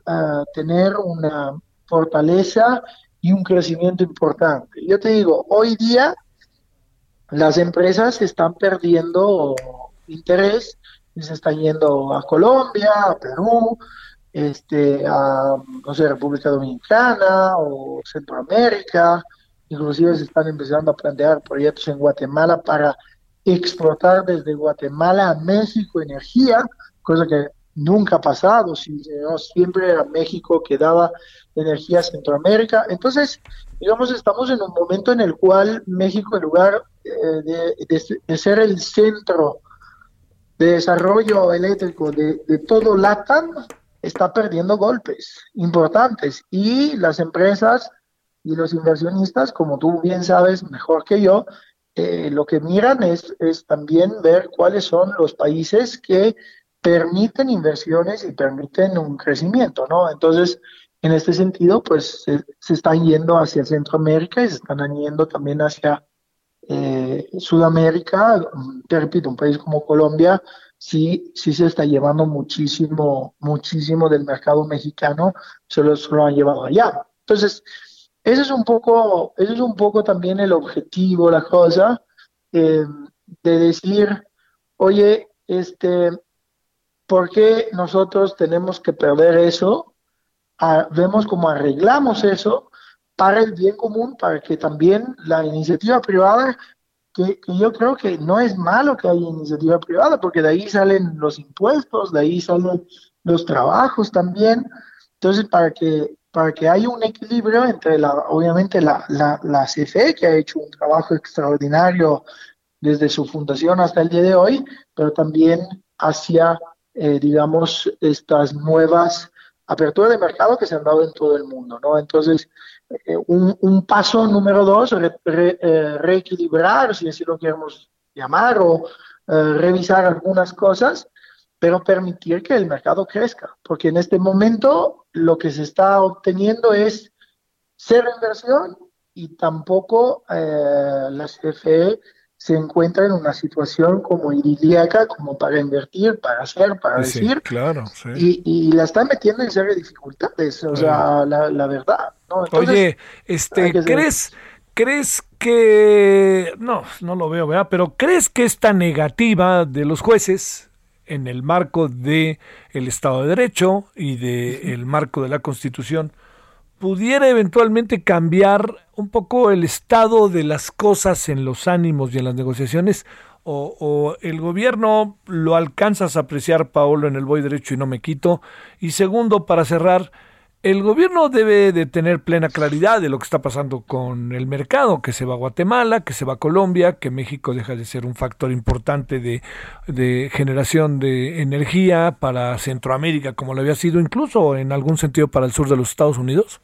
tener una fortaleza y un crecimiento importante. Yo te digo, hoy día las empresas están perdiendo interés y se están yendo a Colombia, a Perú, este, a no sé, República Dominicana o Centroamérica, inclusive se están empezando a plantear proyectos en Guatemala para explotar desde Guatemala a México energía, cosa que nunca ha pasado, si, siempre era México que daba energía a Centroamérica. Entonces, digamos, estamos en un momento en el cual México, en lugar eh, de, ser el centro de desarrollo eléctrico de, todo LATAM, está perdiendo golpes importantes y las empresas y los inversionistas, como tú bien sabes mejor que yo, eh, lo que miran es también ver cuáles son los países que permiten inversiones y permiten un crecimiento, ¿no? Entonces, en este sentido, pues se, están yendo hacia Centroamérica y se están yendo también hacia eh, Sudamérica. Te repito, un país como Colombia sí, sí se está llevando muchísimo, muchísimo del mercado mexicano, se lo, lo han llevado allá. Entonces, ese es un poco, ese es un poco también el objetivo, la cosa, eh, de decir, oye, este, ¿por qué nosotros tenemos que perder eso? Vemos cómo arreglamos eso para el bien común, para que también la iniciativa privada, que, yo creo que no es malo que haya iniciativa privada, porque de ahí salen los impuestos, de ahí salen los trabajos también. Entonces, para que para que haya un equilibrio entre, la, obviamente, la, la, CFE, que ha hecho un trabajo extraordinario desde su fundación hasta el día de hoy, pero también hacia, eh, digamos, estas nuevas aperturas de mercado que se han dado en todo el mundo, ¿no? Entonces, eh, un, un, paso número dos, eh, reequilibrar, si así lo queremos llamar, o revisar algunas cosas, pero permitir que el mercado crezca, porque en este momento lo que se está obteniendo es cero inversión y tampoco eh, la CFE se encuentra en una situación como idílica, como para invertir, para hacer, para decir. Claro, y, y, la está metiendo en serias dificultades, o sea, la, verdad. Oye, este, ¿crees, ¿crees que... No, no lo veo, ¿verdad? Pero ¿crees que esta negativa de los jueces en el marco de el Estado de Derecho y del el marco de la Constitución, pudiera eventualmente cambiar un poco el estado de las cosas en los ánimos y en las negociaciones, o, el gobierno lo alcanzas a apreciar, Paolo, en el voy derecho y no me quito. Y segundo, para cerrar, el gobierno debe de tener plena claridad de lo que está pasando con el mercado, que se va a Guatemala, que se va a Colombia, que México deja de ser un factor importante de, generación de energía para Centroamérica, como lo había sido incluso en algún sentido para el sur de los Estados Unidos.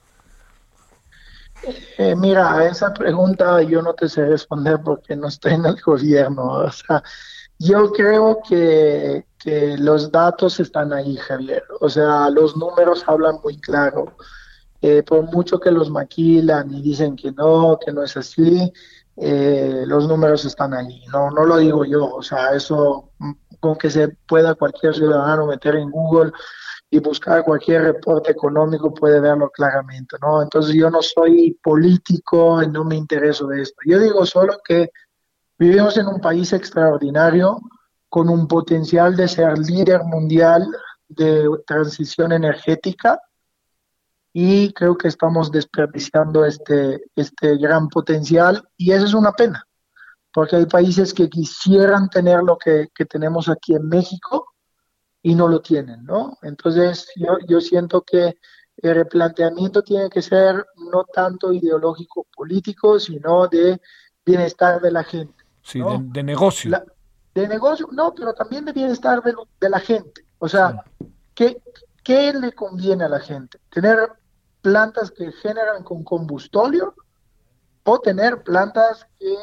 Eh, mira, esa pregunta yo no te sé responder porque no estoy en el gobierno. O sea, yo creo que, los datos están ahí, Javier. O sea, los números hablan muy claro. Eh, por mucho que los maquilan y dicen que no, que no es así, eh, los números están ahí. No, no lo digo yo. O sea, eso mm, con que se pueda cualquier ciudadano meter en Google y buscar cualquier reporte económico puede verlo claramente, ¿no? Entonces yo no soy político y no me intereso de esto. Yo digo solo que Vivimos en un país extraordinario con un potencial de ser líder mundial de transición energética y creo que estamos desperdiciando este, este gran potencial y eso es una pena, porque hay países que quisieran tener lo que, que tenemos aquí en México y no lo tienen, ¿no? Entonces yo, yo siento que el replanteamiento tiene que ser no tanto ideológico político, sino de bienestar de la gente. Sí, de, negocio. de negocio, no, pero también de bienestar de, de la gente. O sea, ¿qué, ¿qué le conviene a la gente? ¿Tener plantas que generan con combustóleo o tener plantas que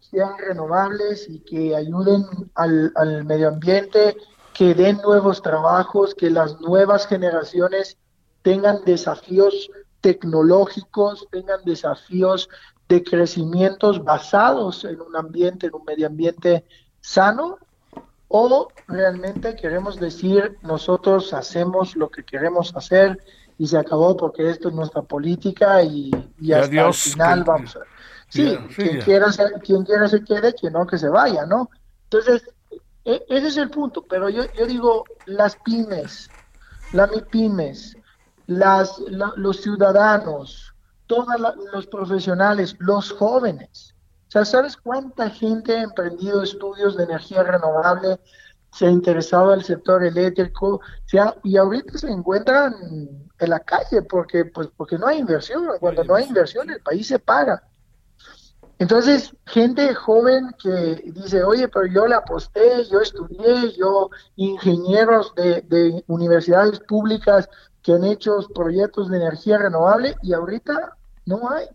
sean renovables y que ayuden al, al medio ambiente, que den nuevos trabajos, que las nuevas generaciones tengan desafíos tecnológicos, tengan desafíos de crecimientos basados en un ambiente, en un medio ambiente sano, o realmente queremos decir nosotros hacemos lo que queremos hacer y se acabó porque esto es nuestra política y, y hasta el final vamos a... Sí, quien, quiera quien quiera se quede, quien no que se vaya, ¿no? Entonces, e, ese es el punto, pero yo, yo digo, las pymes, las MIPYMES, las, los ciudadanos, todos los profesionales, los jóvenes. O sea, ¿sabes cuánta gente ha emprendido estudios de energía renovable, se ha interesado al sector eléctrico, y ahorita se encuentran en la calle porque, pues, porque no hay inversión. Cuando no hay inversión, el país se paga. Entonces, gente joven que dice, oye, pero yo le aposté, yo estudié, yo ingenieros de, de universidades públicas que han hecho proyectos de energía renovable y ahorita no hay,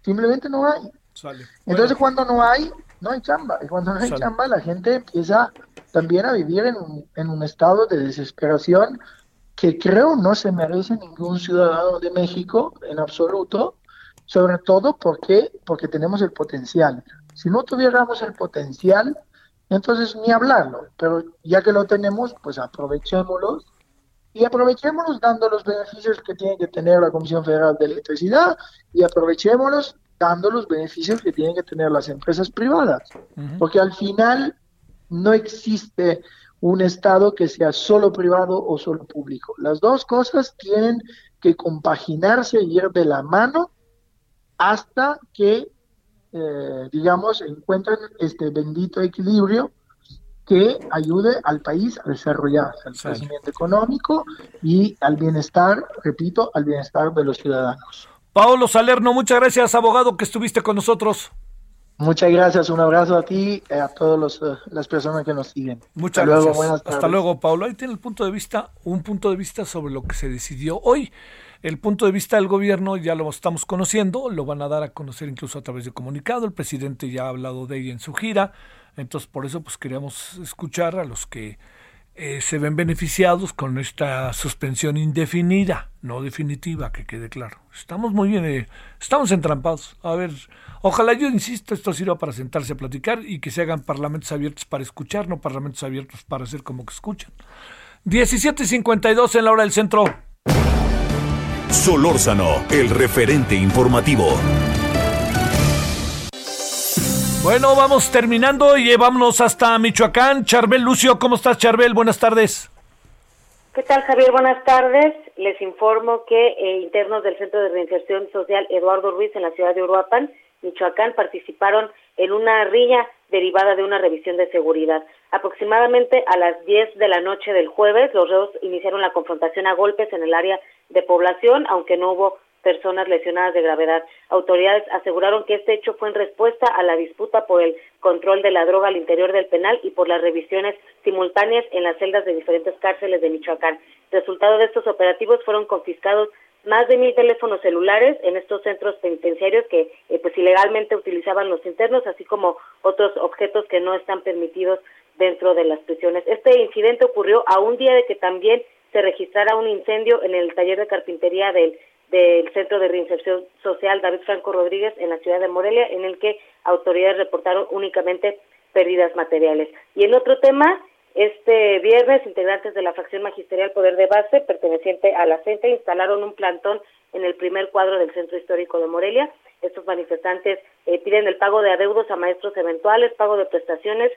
simplemente no hay. Entonces cuando no hay, no hay chamba, y cuando no hay chamba la gente empieza también a vivir en un, en un estado de desesperación que creo no se merece ningún ciudadano de México en absoluto, sobre todo porque, porque tenemos el potencial. Si no tuviéramos el potencial, entonces ni hablarlo, pero ya que lo tenemos, pues aprovechémoslo. Y aprovechémonos dando los beneficios que tiene que tener la Comisión Federal de Electricidad y aprovechémonos dando los beneficios que tienen que tener las empresas privadas, porque al final no existe un Estado que sea solo privado o solo público. Las dos cosas tienen que compaginarse y ir de la mano hasta que, eh, digamos, encuentren este bendito equilibrio que ayude al país a desarrollarse, al crecimiento económico y al bienestar, repito, al bienestar de los ciudadanos. Paolo Salerno, muchas gracias, abogado, que estuviste con nosotros. Muchas gracias, un abrazo a ti y a todas eh, las personas que nos siguen. Muchas Hasta gracias. Luego, Hasta luego, Paulo. Ahí tiene el punto de vista, un punto de vista sobre lo que se decidió hoy. El punto de vista del gobierno ya lo estamos conociendo, lo van a dar a conocer incluso a través de comunicado. El presidente ya ha hablado de ella en su gira. Entonces, por eso, pues queríamos escuchar a los que eh, se ven beneficiados con esta suspensión indefinida, no definitiva, que quede claro. Estamos muy bien, eh, estamos entrampados. A ver, ojalá yo insisto, esto sirva para sentarse a platicar y que se hagan parlamentos abiertos para escuchar, no parlamentos abiertos para hacer como que escuchan. 17.52 en la hora del centro. Solórzano, el referente informativo. Bueno, vamos terminando y vámonos hasta Michoacán. Charbel Lucio, ¿cómo estás, Charbel? Buenas tardes. ¿Qué tal, Javier? Buenas tardes. Les informo que eh, internos del Centro de Reinserción Social Eduardo Ruiz en la ciudad de Uruapan, Michoacán, participaron en una riña derivada de una revisión de seguridad. Aproximadamente a las 10 de la noche del jueves, los reos iniciaron la confrontación a golpes en el área de población, aunque no hubo personas lesionadas de gravedad. Autoridades aseguraron que este hecho fue en respuesta a la disputa por el control de la droga al interior del penal y por las revisiones simultáneas en las celdas de diferentes cárceles de Michoacán. Resultado de estos operativos fueron confiscados más de mil teléfonos celulares en estos centros penitenciarios que eh, pues ilegalmente utilizaban los internos, así como otros objetos que no están permitidos dentro de las prisiones. Este incidente ocurrió a un día de que también se registrara un incendio en el taller de carpintería del del Centro de Reinserción Social David Franco Rodríguez en la ciudad de Morelia, en el que autoridades reportaron únicamente pérdidas materiales. Y en otro tema, este viernes, integrantes de la fracción magisterial Poder de Base, perteneciente a la CENTE, instalaron un plantón en el primer cuadro del Centro Histórico de Morelia. Estos manifestantes eh, piden el pago de adeudos a maestros eventuales, pago de prestaciones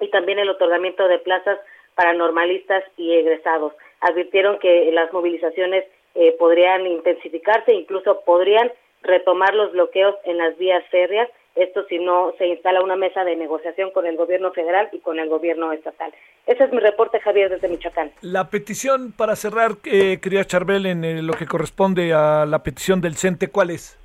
y también el otorgamiento de plazas para normalistas y egresados. Advirtieron que las movilizaciones eh, podrían intensificarse, incluso podrían retomar los bloqueos en las vías férreas. esto si no se instala una mesa de negociación con el gobierno federal y con el gobierno estatal. Ese es mi reporte, Javier, desde Michoacán. La petición, para cerrar, eh, quería Charbel, en eh, lo que corresponde a la petición del CENTE, ¿cuál es?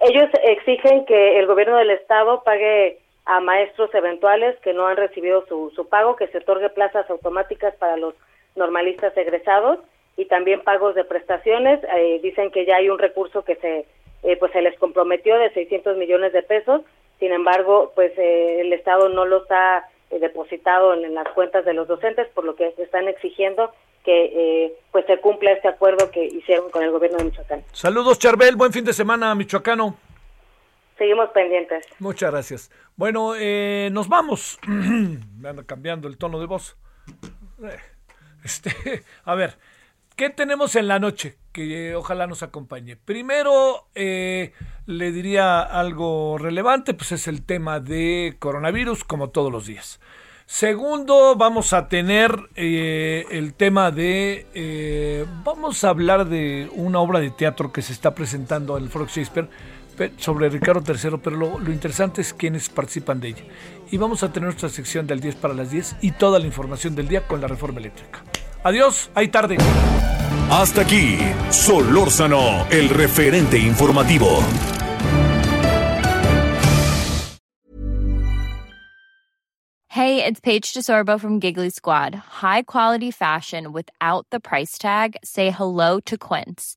Ellos exigen que el gobierno del estado pague a maestros eventuales que no han recibido su, su pago, que se otorgue plazas automáticas para los normalistas egresados y también pagos de prestaciones. Eh, dicen que ya hay un recurso que se eh, pues se les comprometió de 600 millones de pesos. Sin embargo, pues eh, el Estado no los ha depositado en, las cuentas de los docentes, por lo que están exigiendo que pues se cumpla este acuerdo que hicieron con el gobierno de Michoacán. Saludos, Charbel. Buen fin de semana, michoacano. Seguimos pendientes. Muchas gracias. Bueno, nos vamos. Me anda cambiando el tono de voz. Este, a ver, ¿qué tenemos en la noche? Que ojalá nos acompañe. Primero, eh, le diría algo relevante, pues es el tema de coronavirus, como todos los días. Segundo, vamos a tener eh, el tema de... Eh, vamos a hablar de una obra de teatro que se está presentando en el Foro Shakespeare sobre Ricardo III, pero lo, lo, interesante es quienes participan de ella. Y vamos a tener nuestra sección del 10 para las 10 y toda la información del día con la reforma eléctrica. Adiós, hay tarde. Hasta aquí, Solórzano, el referente informativo. Hey, it's Paige DeSorbo from Giggly Squad. High quality fashion without the price tag. Say hello to Quince.